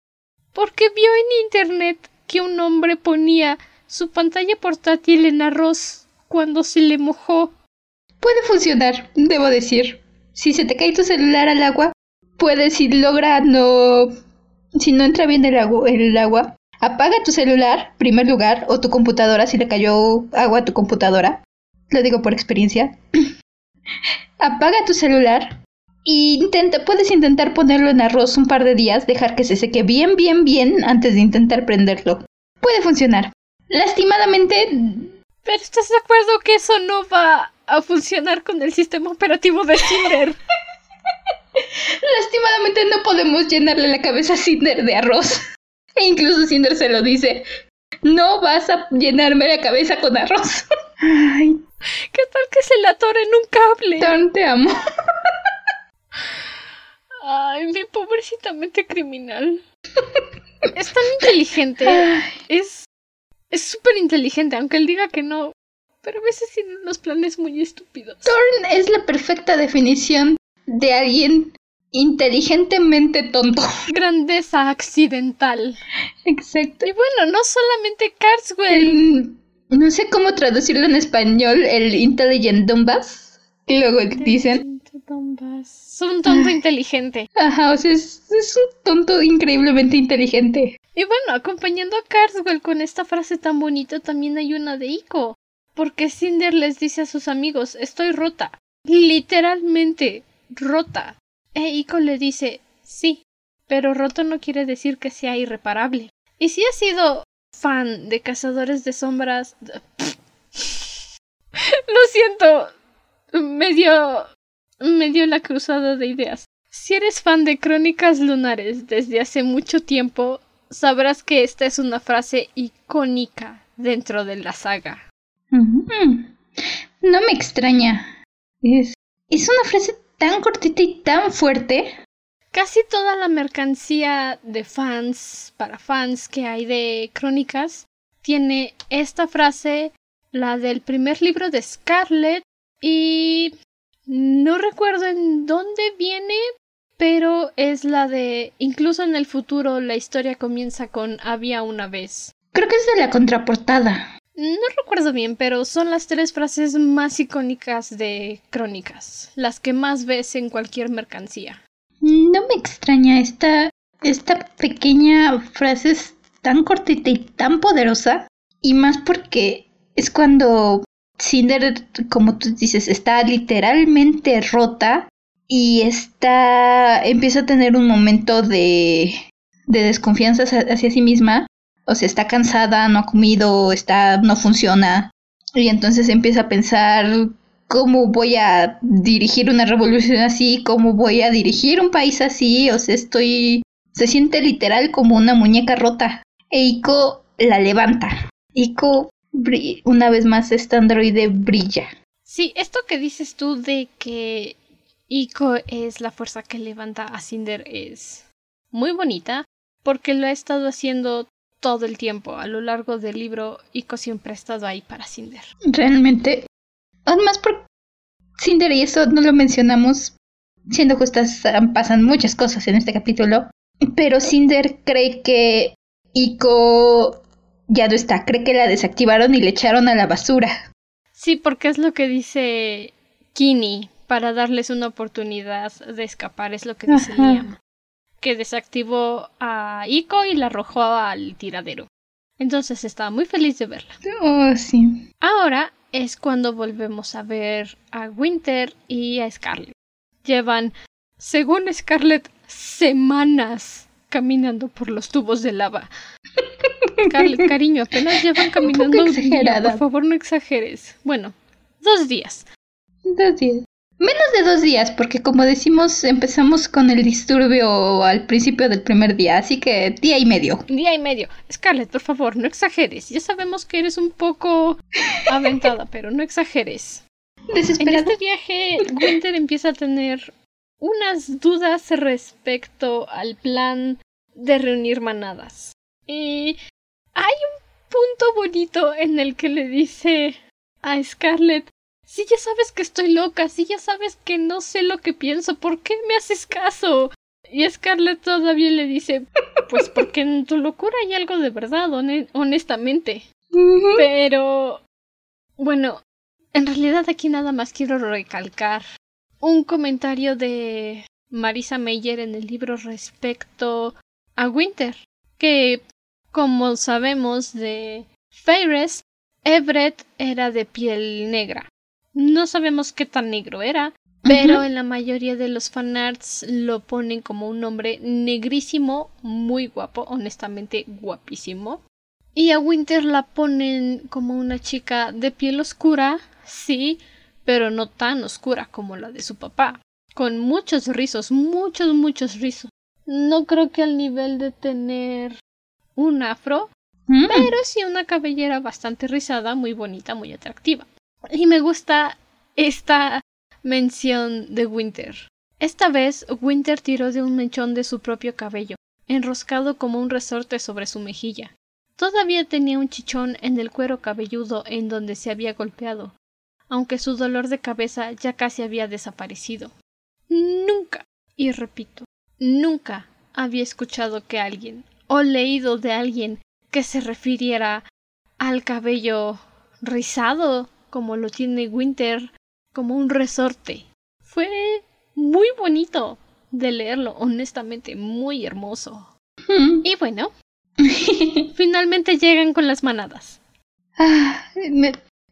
Porque vio en internet que un hombre ponía su pantalla portátil en arroz cuando se le mojó. Puede funcionar, debo decir. Si se te cae tu celular al agua, puedes, si logra no. Si no entra bien el el agua, apaga tu celular, primer lugar, o tu computadora si le cayó agua a tu computadora. Lo digo por experiencia. apaga tu celular intenta, puedes intentar ponerlo en arroz un par de días, dejar que se seque bien, bien, bien antes de intentar prenderlo. Puede funcionar. Lastimadamente. Pero estás de acuerdo que eso no va a funcionar con el sistema operativo de Cinder. Lastimadamente no podemos llenarle la cabeza a Cinder de arroz. E incluso Cinder se lo dice. No vas a llenarme la cabeza con arroz. Ay. ¿Qué tal que se le atore en un cable? Tan te amo. Ay, mi pobrecita mente criminal. Es tan inteligente. Es. Es súper inteligente, aunque él diga que no. Pero a veces tiene unos planes muy estúpidos. Thorn es la perfecta definición de alguien inteligentemente tonto. Grandeza accidental. Exacto. Y bueno, no solamente Carswell. no sé cómo traducirlo en español, el Intelligent Dumbas. Y luego dicen. Es un tonto inteligente. Ajá, o sea, es, un tonto increíblemente inteligente. Y bueno, acompañando a Carswell con esta frase tan bonita, también hay una de Ico. Porque Cinder les dice a sus amigos, estoy rota. Literalmente, rota. E Ico le dice, sí, pero roto no quiere decir que sea irreparable. Y si has sido fan de Cazadores de Sombras... Lo siento. Medio... Medio la cruzada de ideas. Si eres fan de Crónicas Lunares desde hace mucho tiempo, sabrás que esta es una frase icónica dentro de la saga. No me extraña. Es, es una frase tan cortita y tan fuerte. Casi toda la mercancía de fans, para fans que hay de crónicas, tiene esta frase, la del primer libro de Scarlet, y no recuerdo en dónde viene, pero es la de incluso en el futuro la historia comienza con había una vez. Creo que es de la contraportada. No recuerdo bien, pero son las tres frases más icónicas de Crónicas, las que más ves en cualquier mercancía. No me extraña, esta, esta pequeña frase es tan cortita y tan poderosa, y más porque es cuando Cinder, como tú dices, está literalmente rota y está empieza a tener un momento de, de desconfianza hacia sí misma o sea, está cansada, no ha comido, está, no funciona. Y entonces empieza a pensar cómo voy a dirigir una revolución así, cómo voy a dirigir un país así, o sea, estoy... Se siente literal como una muñeca rota. E Ico la levanta. Ico, una vez más, este androide brilla. Sí, esto que dices tú de que Ico es la fuerza que levanta a Cinder es muy bonita, porque lo ha estado haciendo todo el tiempo. A lo largo del libro, Ico siempre ha estado ahí para Cinder. Realmente. Además, por Cinder, y eso no lo mencionamos, siendo justas, pasan muchas cosas en este capítulo. Pero Cinder cree que Ico ya no está. Cree que la desactivaron y le echaron a la basura. Sí, porque es lo que dice Kini para darles una oportunidad de escapar, es lo que dice Liam que desactivó a Ico y la arrojó al tiradero. Entonces estaba muy feliz de verla. Oh, sí. Ahora es cuando volvemos a ver a Winter y a Scarlet. Llevan, según Scarlet, semanas caminando por los tubos de lava. Cariño, apenas llevan caminando un, día, por favor no exageres. Bueno, dos días. Dos días. Menos de dos días, porque como decimos, empezamos con el disturbio al principio del primer día, así que día y medio. Día y medio. Scarlett, por favor, no exageres. Ya sabemos que eres un poco aventada, pero no exageres. Desesperada. En este viaje, Winter empieza a tener unas dudas respecto al plan de reunir manadas. Y hay un punto bonito en el que le dice a Scarlett si ya sabes que estoy loca, si ya sabes que no sé lo que pienso, ¿por qué me haces caso? Y Scarlett todavía le dice, pues porque en tu locura hay algo de verdad, honestamente. Pero, bueno, en realidad aquí nada más quiero recalcar un comentario de Marisa Meyer en el libro respecto a Winter, que como sabemos de Fairest, Everett era de piel negra. No sabemos qué tan negro era, pero en la mayoría de los fanarts lo ponen como un hombre negrísimo, muy guapo, honestamente guapísimo. Y a Winter la ponen como una chica de piel oscura, sí, pero no tan oscura como la de su papá, con muchos rizos, muchos, muchos rizos. No creo que al nivel de tener un afro, mm. pero sí una cabellera bastante rizada, muy bonita, muy atractiva. Y me gusta esta mención de Winter. Esta vez Winter tiró de un mechón de su propio cabello, enroscado como un resorte sobre su mejilla. Todavía tenía un chichón en el cuero cabelludo en donde se había golpeado, aunque su dolor de cabeza ya casi había desaparecido. Nunca, y repito, nunca había escuchado que alguien, o leído de alguien, que se refiriera al cabello rizado, como lo tiene Winter, como un resorte. Fue muy bonito de leerlo, honestamente, muy hermoso. Hmm. Y bueno, finalmente llegan con las manadas. Ah,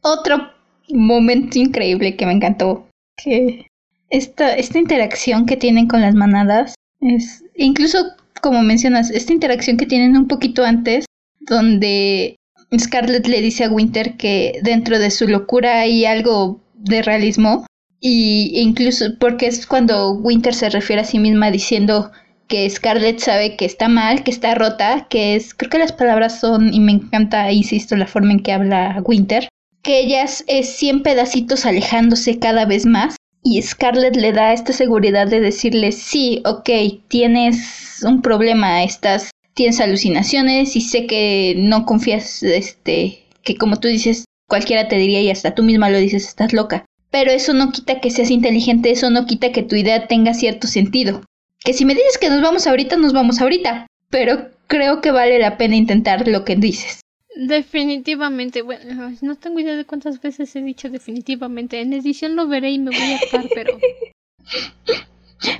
otro momento increíble que me encantó. Que esta, esta interacción que tienen con las manadas es, incluso como mencionas, esta interacción que tienen un poquito antes, donde Scarlett le dice a Winter que dentro de su locura hay algo de realismo. Y incluso porque es cuando Winter se refiere a sí misma diciendo que Scarlett sabe que está mal, que está rota, que es, creo que las palabras son, y me encanta, insisto, la forma en que habla Winter, que ellas es 100 pedacitos alejándose cada vez más y Scarlett le da esta seguridad de decirle sí, ok, tienes un problema, estás, tienes alucinaciones y sé que no confías, este, que como tú dices, cualquiera te diría y hasta tú misma lo dices, estás loca. Pero eso no quita que seas inteligente, eso no quita que tu idea tenga cierto sentido. Que si me dices que nos vamos ahorita, nos vamos ahorita. Pero creo que vale la pena intentar lo que dices. Definitivamente, bueno, no tengo idea de cuántas veces he dicho definitivamente. En edición lo veré y me voy a estar, pero.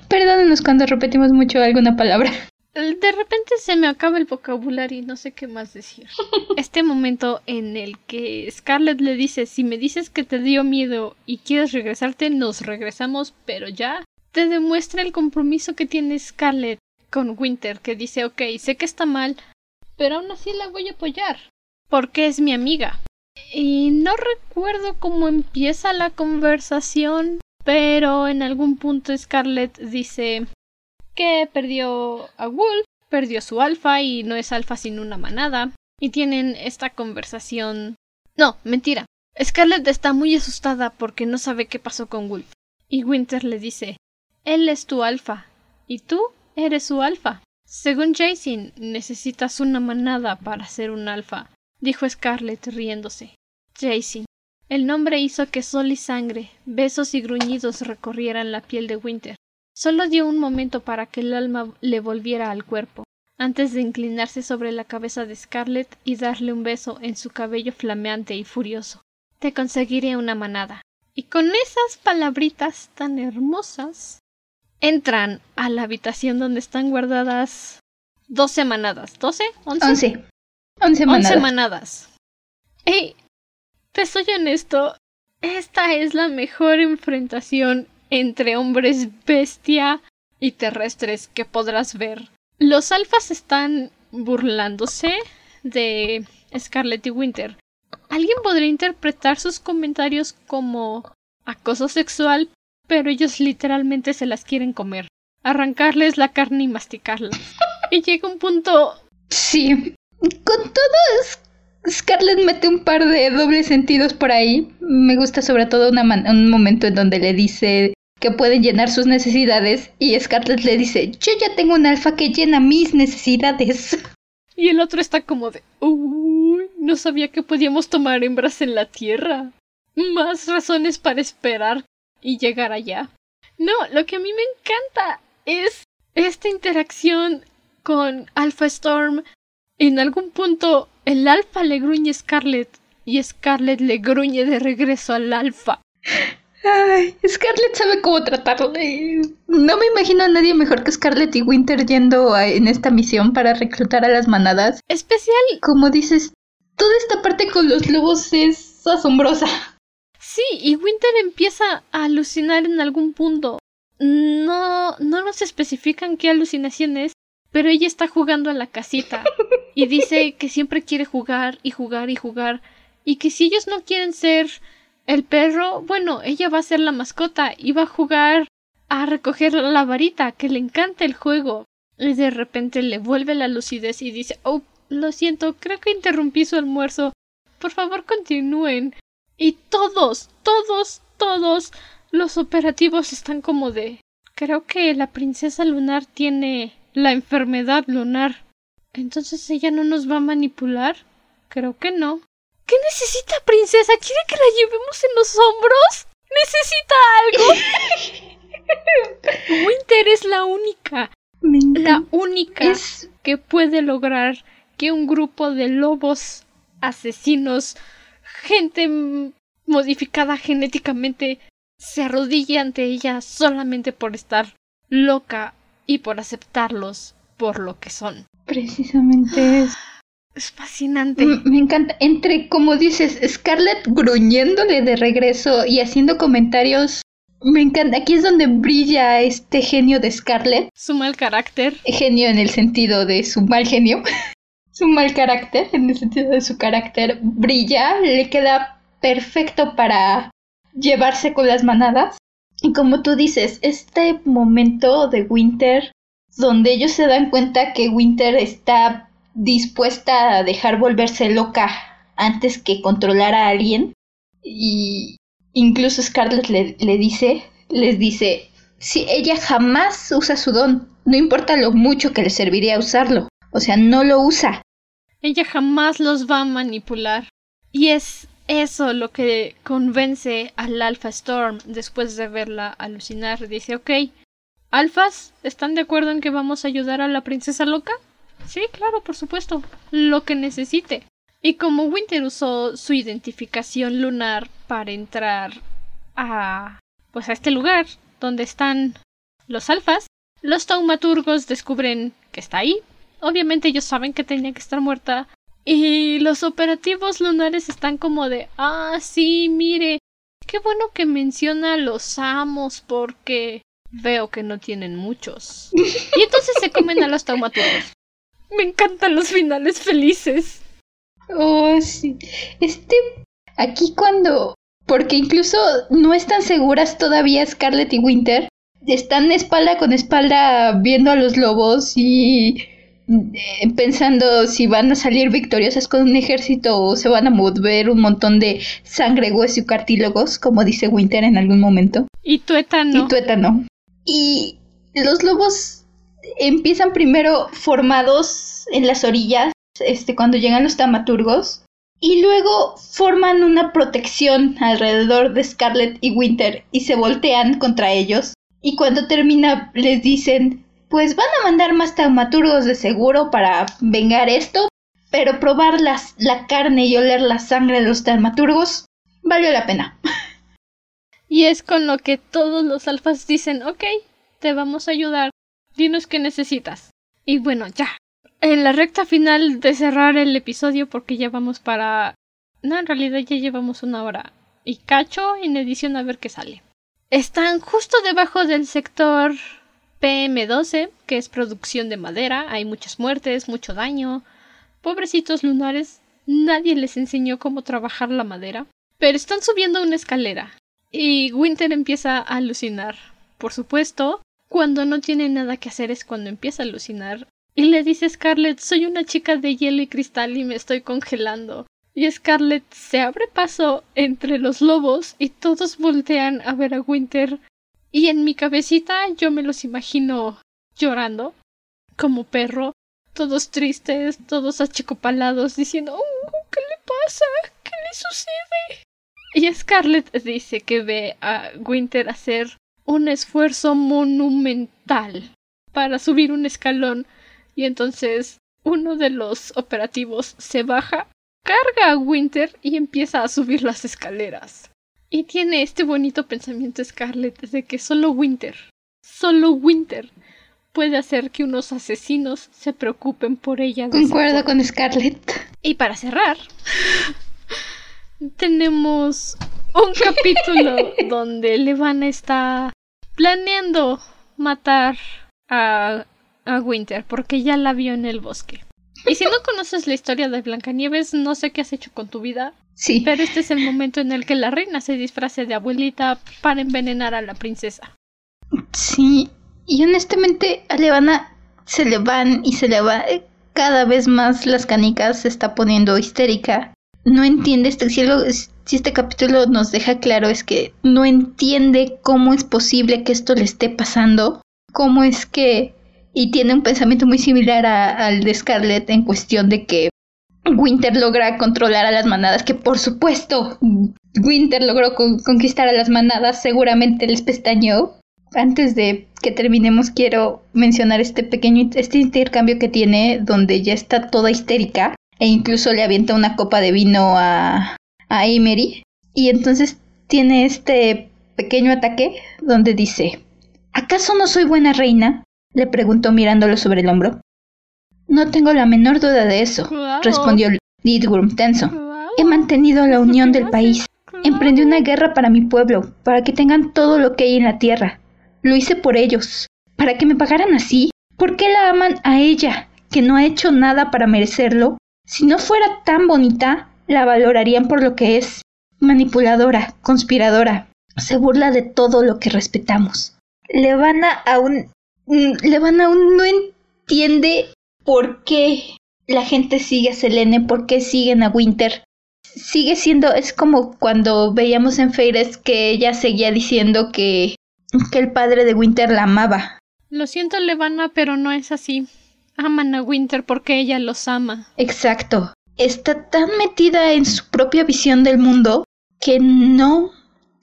Perdónenos cuando repetimos mucho alguna palabra. De repente se me acaba el vocabulario y no sé qué más decir. Este momento en el que Scarlett le dice: Si me dices que te dio miedo y quieres regresarte, nos regresamos, pero ya. Te demuestra el compromiso que tiene Scarlett con Winter, que dice: Ok, sé que está mal, pero aún así la voy a apoyar porque es mi amiga. Y no recuerdo cómo empieza la conversación, pero en algún punto Scarlett dice que perdió a Wolf, perdió su alfa y no es alfa sin una manada. Y tienen esta conversación. No, mentira. Scarlett está muy asustada porque no sabe qué pasó con Wolf. Y Winter le dice Él es tu alfa. Y tú eres su alfa. Según Jason, necesitas una manada para ser un alfa dijo Scarlett riéndose. Jason. El nombre hizo que sol y sangre, besos y gruñidos recorrieran la piel de Winter. Solo dio un momento para que el alma le volviera al cuerpo, antes de inclinarse sobre la cabeza de Scarlett y darle un beso en su cabello flameante y furioso. Te conseguiré una manada. Y con esas palabritas tan hermosas, entran a la habitación donde están guardadas doce manadas. ¿Doce? ¿Once? Once. Once manadas. Hey, te soy honesto, esta es la mejor enfrentación entre hombres bestia y terrestres que podrás ver. Los alfas están burlándose de Scarlet y Winter. Alguien podría interpretar sus comentarios como acoso sexual, pero ellos literalmente se las quieren comer, arrancarles la carne y masticarla. Y llega un punto... Sí, con todo, Scarlett mete un par de dobles sentidos por ahí. Me gusta sobre todo un momento en donde le dice que pueden llenar sus necesidades y Scarlett le dice, yo ya tengo un alfa que llena mis necesidades. Y el otro está como de, uy, no sabía que podíamos tomar hembras en la Tierra. Más razones para esperar y llegar allá. No, lo que a mí me encanta es esta interacción con Alpha Storm, en algún punto el Alpha le gruñe a Scarlet y Scarlet le gruñe de regreso al Alpha. Ay, Scarlett sabe cómo tratarle. No me imagino a nadie mejor que Scarlett y Winter yendo en esta misión para reclutar a las manadas. Especial. Como dices, toda esta parte con los lobos es asombrosa. Sí, y Winter empieza a alucinar en algún punto. No, no nos especifican qué alucinación es, pero ella está jugando a la casita y dice que siempre quiere jugar y jugar y jugar y que si ellos no quieren ser el perro, bueno, ella va a ser la mascota y va a jugar a recoger la varita, que le encanta el juego. Y de repente le vuelve la lucidez y dice, oh, lo siento, creo que interrumpí su almuerzo. Por favor, continúen. Y todos, todos, todos los operativos están como de... Creo que la princesa lunar tiene la enfermedad lunar. Entonces ella no nos va a manipular. Creo que no. ¿Qué necesita, princesa? ¿Quiere que la llevemos en los hombros? ¿Necesita algo? Winter es la única. La única que puede lograr que un grupo de lobos asesinos, gente modificada genéticamente, se arrodille ante ella solamente por estar loca y por aceptarlos por lo que son. Precisamente es. Es fascinante. Me, encanta. Entre, como dices, Scarlett gruñéndole de regreso y haciendo comentarios. Me encanta. Aquí es donde brilla este genio de Scarlett. Su mal carácter. Genio en el sentido de su mal genio. su mal carácter, en el sentido de su carácter, brilla. Le queda perfecto para llevarse con las manadas. Y como tú dices, este momento de Winter, donde ellos se dan cuenta que Winter está dispuesta a dejar volverse loca antes que controlar a alguien. Y incluso Scarlett le, le dice, les dice, si ella jamás usa su don, no importa lo mucho que le serviría usarlo. O sea, no lo usa. Ella jamás los va a manipular. Y es eso lo que convence al Alpha Storm después de verla alucinar. Dice, ok, Alfas, ¿están de acuerdo en que vamos a ayudar a la princesa loca? Sí, claro, por supuesto. Lo que necesite. Y como Winter usó su identificación lunar para entrar a pues a este lugar donde están los alfas, los taumaturgos descubren que está ahí. Obviamente ellos saben que tenía que estar muerta. Y los operativos lunares están como de ah sí, mire. Qué bueno que menciona a los amos porque veo que no tienen muchos. Y entonces se comen a los taumaturgos. Me encantan los finales felices. Oh, sí. Este, aquí cuando... Porque incluso no están seguras todavía Scarlett y Winter. Están espalda con espalda viendo a los lobos y pensando si van a salir victoriosas con un ejército o se van a mover un montón de sangre, hueso y cartílagos, como dice Winter en algún momento. Y tuétano. Y tuétano. Y los lobos empiezan primero formados en las orillas, este, cuando llegan los tamaturgos, y luego forman una protección alrededor de Scarlet y Winter y se voltean contra ellos. Y cuando termina les dicen, pues van a mandar más taumaturgos de seguro para vengar esto, pero probar las, la carne y oler la sangre de los taumaturgos valió la pena. Y es con lo que todos los alfas dicen, ok, te vamos a ayudar, Dinos qué necesitas. Y bueno, ya. En la recta final de cerrar el episodio, porque ya vamos para. No, en realidad ya llevamos una hora. Y cacho en edición a ver qué sale. Están justo debajo del sector PM12, que es producción de madera. Hay muchas muertes, mucho daño. Pobrecitos lunares, nadie les enseñó cómo trabajar la madera. Pero están subiendo una escalera. Y Winter empieza a alucinar. Por supuesto, cuando no tiene nada que hacer es cuando empieza a alucinar. Y le dice Scarlett, soy una chica de hielo y cristal y me estoy congelando. Y Scarlett se abre paso entre los lobos y todos voltean a ver a Winter. Y en mi cabecita yo me los imagino llorando, como perro, todos tristes, todos achicopalados, diciendo, oh, ¿qué le pasa? ¿Qué le sucede? Y Scarlett dice que ve a Winter hacer un esfuerzo monumental para subir un escalón y entonces uno de los operativos se baja, carga a Winter y empieza a subir las escaleras. Y tiene este bonito pensamiento Scarlett de que solo Winter, solo Winter puede hacer que unos asesinos se preocupen por ella. Concuerdo con Scarlett. Y para cerrar, tenemos un capítulo donde Levana está planeando matar a, a Winter porque ya la vio en el bosque. Y si no conoces la historia de Blancanieves, no sé qué has hecho con tu vida. Sí. Pero este es el momento en el que la reina se disfraza de abuelita para envenenar a la princesa. Sí. Y honestamente a Levana se le van y se le va cada vez más las canicas, se está poniendo histérica. No entiende este cielo. Si este capítulo nos deja claro es que no entiende cómo es posible que esto le esté pasando, cómo es que y tiene un pensamiento muy similar al de Scarlett en cuestión de que Winter logra controlar a las manadas, que por supuesto Winter logró conquistar a las manadas, seguramente les pestañeó. Antes de que terminemos quiero mencionar este pequeño este intercambio que tiene donde ya está toda histérica e incluso le avienta una copa de vino a, a Emery y entonces tiene este pequeño ataque donde dice ¿Acaso no soy buena reina? le preguntó mirándolo sobre el hombro. No tengo la menor duda de eso, respondió Lidworm tenso. He mantenido la unión del país. Emprendí una guerra para mi pueblo, para que tengan todo lo que hay en la tierra. Lo hice por ellos, para que me pagaran así. ¿Por qué la aman a ella, que no ha hecho nada para merecerlo? Si no fuera tan bonita, la valorarían por lo que es. Manipuladora, conspiradora. Se burla de todo lo que respetamos. Levana aún Mm, Levan aún no entiende por qué la gente sigue a Selene, por qué siguen a Winter. Sigue siendo, es como cuando veíamos en Feires que ella seguía diciendo que, que el padre de Winter la amaba. Lo siento, Levana, pero no es así. Aman a Winter porque ella los ama. Exacto. Está tan metida en su propia visión del mundo que no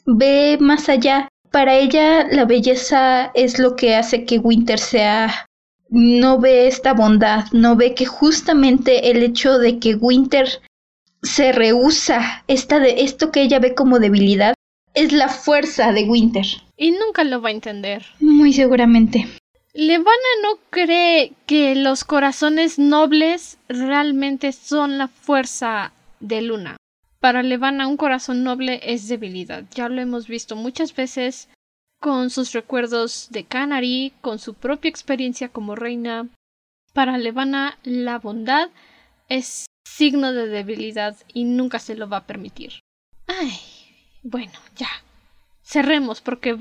ve más allá para ella la belleza es lo que hace que Winter sea no ve esta bondad, no ve que justamente el hecho de que Winter se rehúsa esta de esto que ella ve como debilidad es la fuerza de Winter. Y nunca lo va a entender. Muy seguramente. Levana no cree que los corazones nobles realmente son la fuerza de Luna. Para Levana un corazón noble es debilidad. Ya lo hemos visto muchas veces con sus recuerdos de Canary, con su propia experiencia como reina. Para Levana la bondad es signo de debilidad y nunca se lo va a permitir. Ay, bueno, ya. Cerremos porque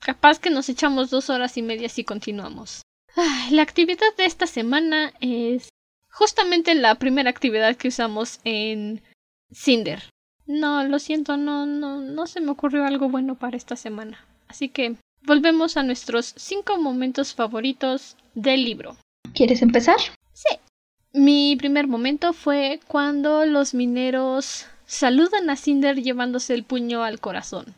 capaz que nos echamos dos horas y media si continuamos. Ay, la actividad de esta semana es justamente la primera actividad que usamos en Cinder. No, lo siento, no, no, no se me ocurrió algo bueno para esta semana. Así que volvemos a nuestros cinco momentos favoritos del libro. ¿Quieres empezar? Sí. Mi primer momento fue cuando los mineros saludan a Cinder llevándose el puño al corazón,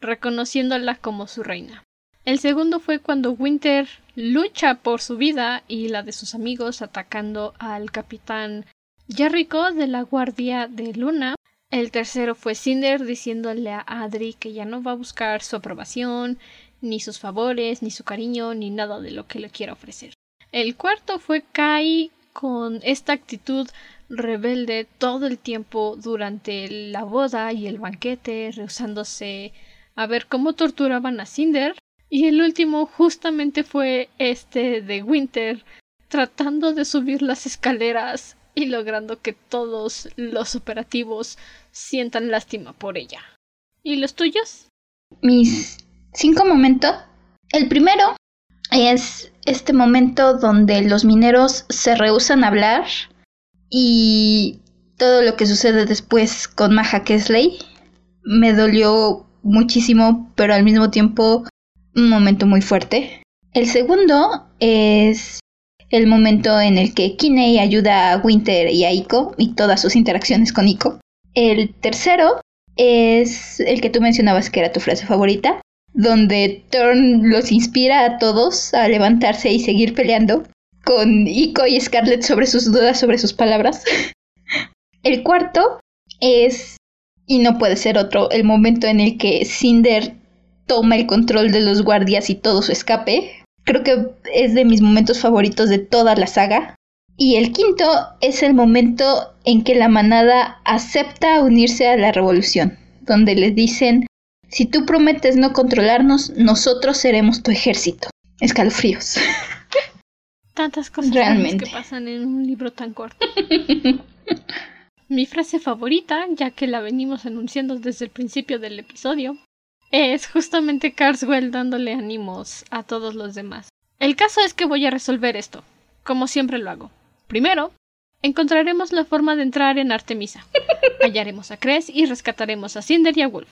reconociéndola como su reina. El segundo fue cuando Winter lucha por su vida y la de sus amigos atacando al capitán Jericho de la Guardia de Luna. El tercero fue Cinder diciéndole a Adri que ya no va a buscar su aprobación, ni sus favores, ni su cariño, ni nada de lo que le quiera ofrecer. El cuarto fue Kai con esta actitud rebelde todo el tiempo durante la boda y el banquete, rehusándose a ver cómo torturaban a Cinder. Y el último justamente fue este de Winter, tratando de subir las escaleras y logrando que todos los operativos sientan lástima por ella. ¿Y los tuyos? Mis cinco momentos. El primero es este momento donde los mineros se rehusan a hablar y todo lo que sucede después con Maja Kesley me dolió muchísimo, pero al mismo tiempo un momento muy fuerte. El segundo es el momento en el que Kinney ayuda a Winter y a Iko y todas sus interacciones con Iko. El tercero es el que tú mencionabas que era tu frase favorita, donde Thorn los inspira a todos a levantarse y seguir peleando, con Ico y Scarlett sobre sus dudas sobre sus palabras. el cuarto es, y no puede ser otro, el momento en el que Cinder toma el control de los guardias y todo su escape. Creo que es de mis momentos favoritos de toda la saga. Y el quinto es el momento en que la manada acepta unirse a la revolución, donde les dicen, si tú prometes no controlarnos, nosotros seremos tu ejército. Escalofríos. Tantas cosas Realmente. que pasan en un libro tan corto. Mi frase favorita, ya que la venimos anunciando desde el principio del episodio, es justamente Carswell dándole ánimos a todos los demás. El caso es que voy a resolver esto, como siempre lo hago. Primero, encontraremos la forma de entrar en Artemisa. Hallaremos a Cres y rescataremos a Cinder y a Wolf.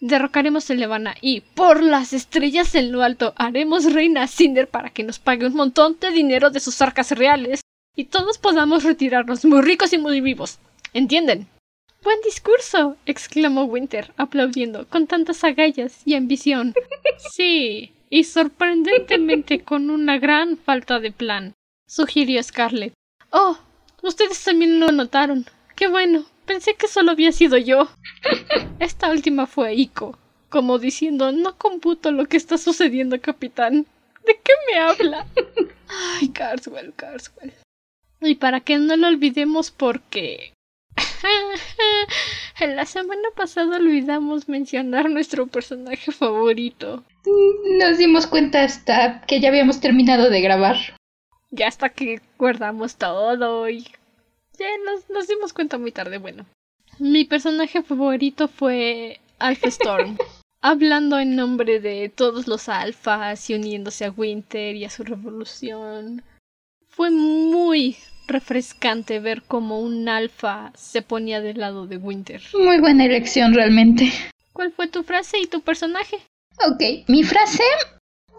Derrocaremos el Levana y, por las estrellas en lo alto, haremos reina a Cinder para que nos pague un montón de dinero de sus arcas reales y todos podamos retirarnos muy ricos y muy vivos. ¿Entienden? Buen discurso, exclamó Winter, aplaudiendo, con tantas agallas y ambición. Sí, y sorprendentemente con una gran falta de plan, sugirió Scarlett. Oh, ustedes también lo notaron. Qué bueno. Pensé que solo había sido yo. Esta última fue Ico, como diciendo no computo lo que está sucediendo, capitán. ¿De qué me habla? Ay, Carswell, Carswell. Y para que no lo olvidemos porque en la semana pasada olvidamos mencionar nuestro personaje favorito. Nos dimos cuenta hasta que ya habíamos terminado de grabar. Ya hasta que guardamos todo y ya nos, nos dimos cuenta muy tarde. Bueno, mi personaje favorito fue Alpha Storm. hablando en nombre de todos los alfas y uniéndose a Winter y a su revolución. Fue muy, refrescante ver cómo un alfa se ponía del lado de Winter. Muy buena elección realmente. ¿Cuál fue tu frase y tu personaje? Ok, mi frase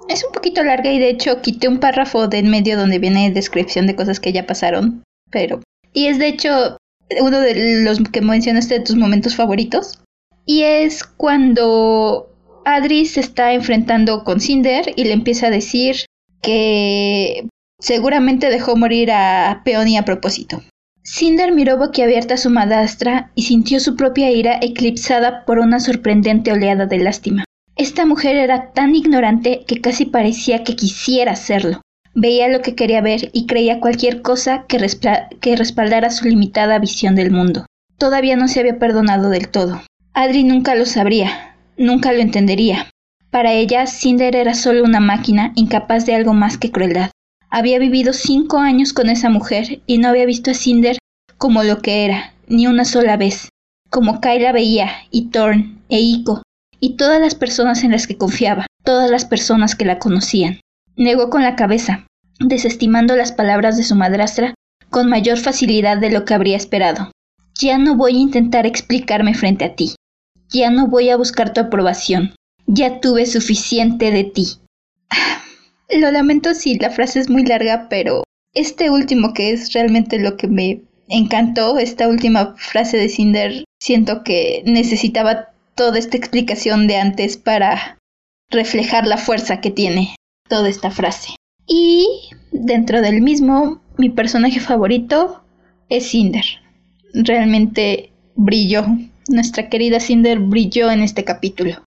es un poquito larga y de hecho quité un párrafo de en medio donde viene descripción de cosas que ya pasaron, pero... Y es de hecho uno de los que mencionaste de tus momentos favoritos. Y es cuando Adri se está enfrentando con Cinder y le empieza a decir que Seguramente dejó morir a Peony a propósito. Cinder miró boquiabierta a su madrastra y sintió su propia ira eclipsada por una sorprendente oleada de lástima. Esta mujer era tan ignorante que casi parecía que quisiera serlo. Veía lo que quería ver y creía cualquier cosa que, que respaldara su limitada visión del mundo. Todavía no se había perdonado del todo. Adri nunca lo sabría, nunca lo entendería. Para ella, Cinder era solo una máquina incapaz de algo más que crueldad. Había vivido cinco años con esa mujer y no había visto a Cinder como lo que era, ni una sola vez, como Kyla veía, y Thorn, e Ico, y todas las personas en las que confiaba, todas las personas que la conocían. Negó con la cabeza, desestimando las palabras de su madrastra con mayor facilidad de lo que habría esperado. Ya no voy a intentar explicarme frente a ti. Ya no voy a buscar tu aprobación. Ya tuve suficiente de ti. Lo lamento si la frase es muy larga, pero este último que es realmente lo que me encantó, esta última frase de Cinder, siento que necesitaba toda esta explicación de antes para reflejar la fuerza que tiene toda esta frase. Y dentro del mismo, mi personaje favorito es Cinder. Realmente brilló. Nuestra querida Cinder brilló en este capítulo.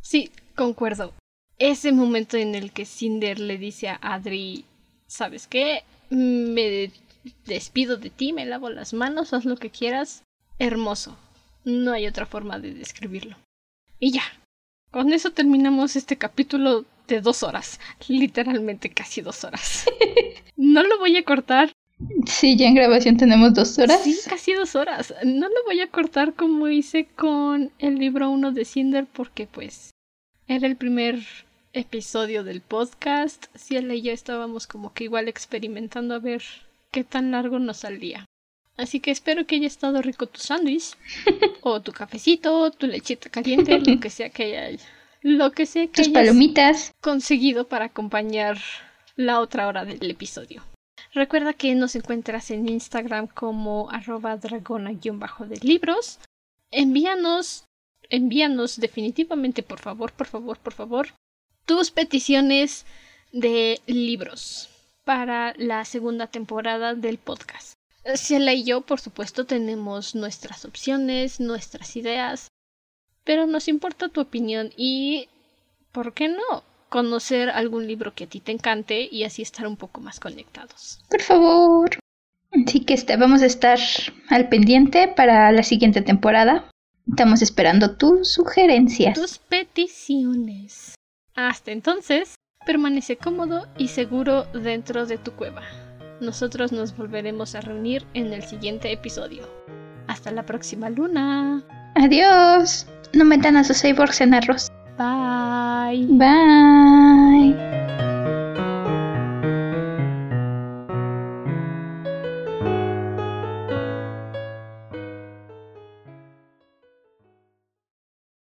Sí, concuerdo ese momento en el que Cinder le dice a Adri, ¿sabes qué? Me despido de ti, me lavo las manos, haz lo que quieras. Hermoso. No hay otra forma de describirlo. Y ya. Con eso terminamos este capítulo de dos horas. Literalmente casi dos horas. no lo voy a cortar. Sí, ya en grabación tenemos dos horas. Sí, casi dos horas. No lo voy a cortar como hice con el libro 1 de Cinder porque pues era el primer episodio del podcast, si él y yo estábamos como que igual experimentando a ver qué tan largo nos salía. Así que espero que haya estado rico tu sándwich, o tu cafecito, tu lechita caliente, lo que sea que haya, lo que sea que Tus palomitas conseguido para acompañar la otra hora del episodio. Recuerda que nos encuentras en Instagram como arroba dragona-de libros. Envíanos envíanos definitivamente, por favor, por favor, por favor, tus peticiones de libros para la segunda temporada del podcast. Ciela y yo, por supuesto, tenemos nuestras opciones, nuestras ideas, pero nos importa tu opinión y, ¿por qué no? Conocer algún libro que a ti te encante y así estar un poco más conectados. Por favor. Así que este, vamos a estar al pendiente para la siguiente temporada. Estamos esperando tus sugerencias. Tus peticiones. Hasta entonces, permanece cómodo y seguro dentro de tu cueva. Nosotros nos volveremos a reunir en el siguiente episodio. Hasta la próxima luna. Adiós. No metan a sus cyborgs en arroz. Bye. Bye.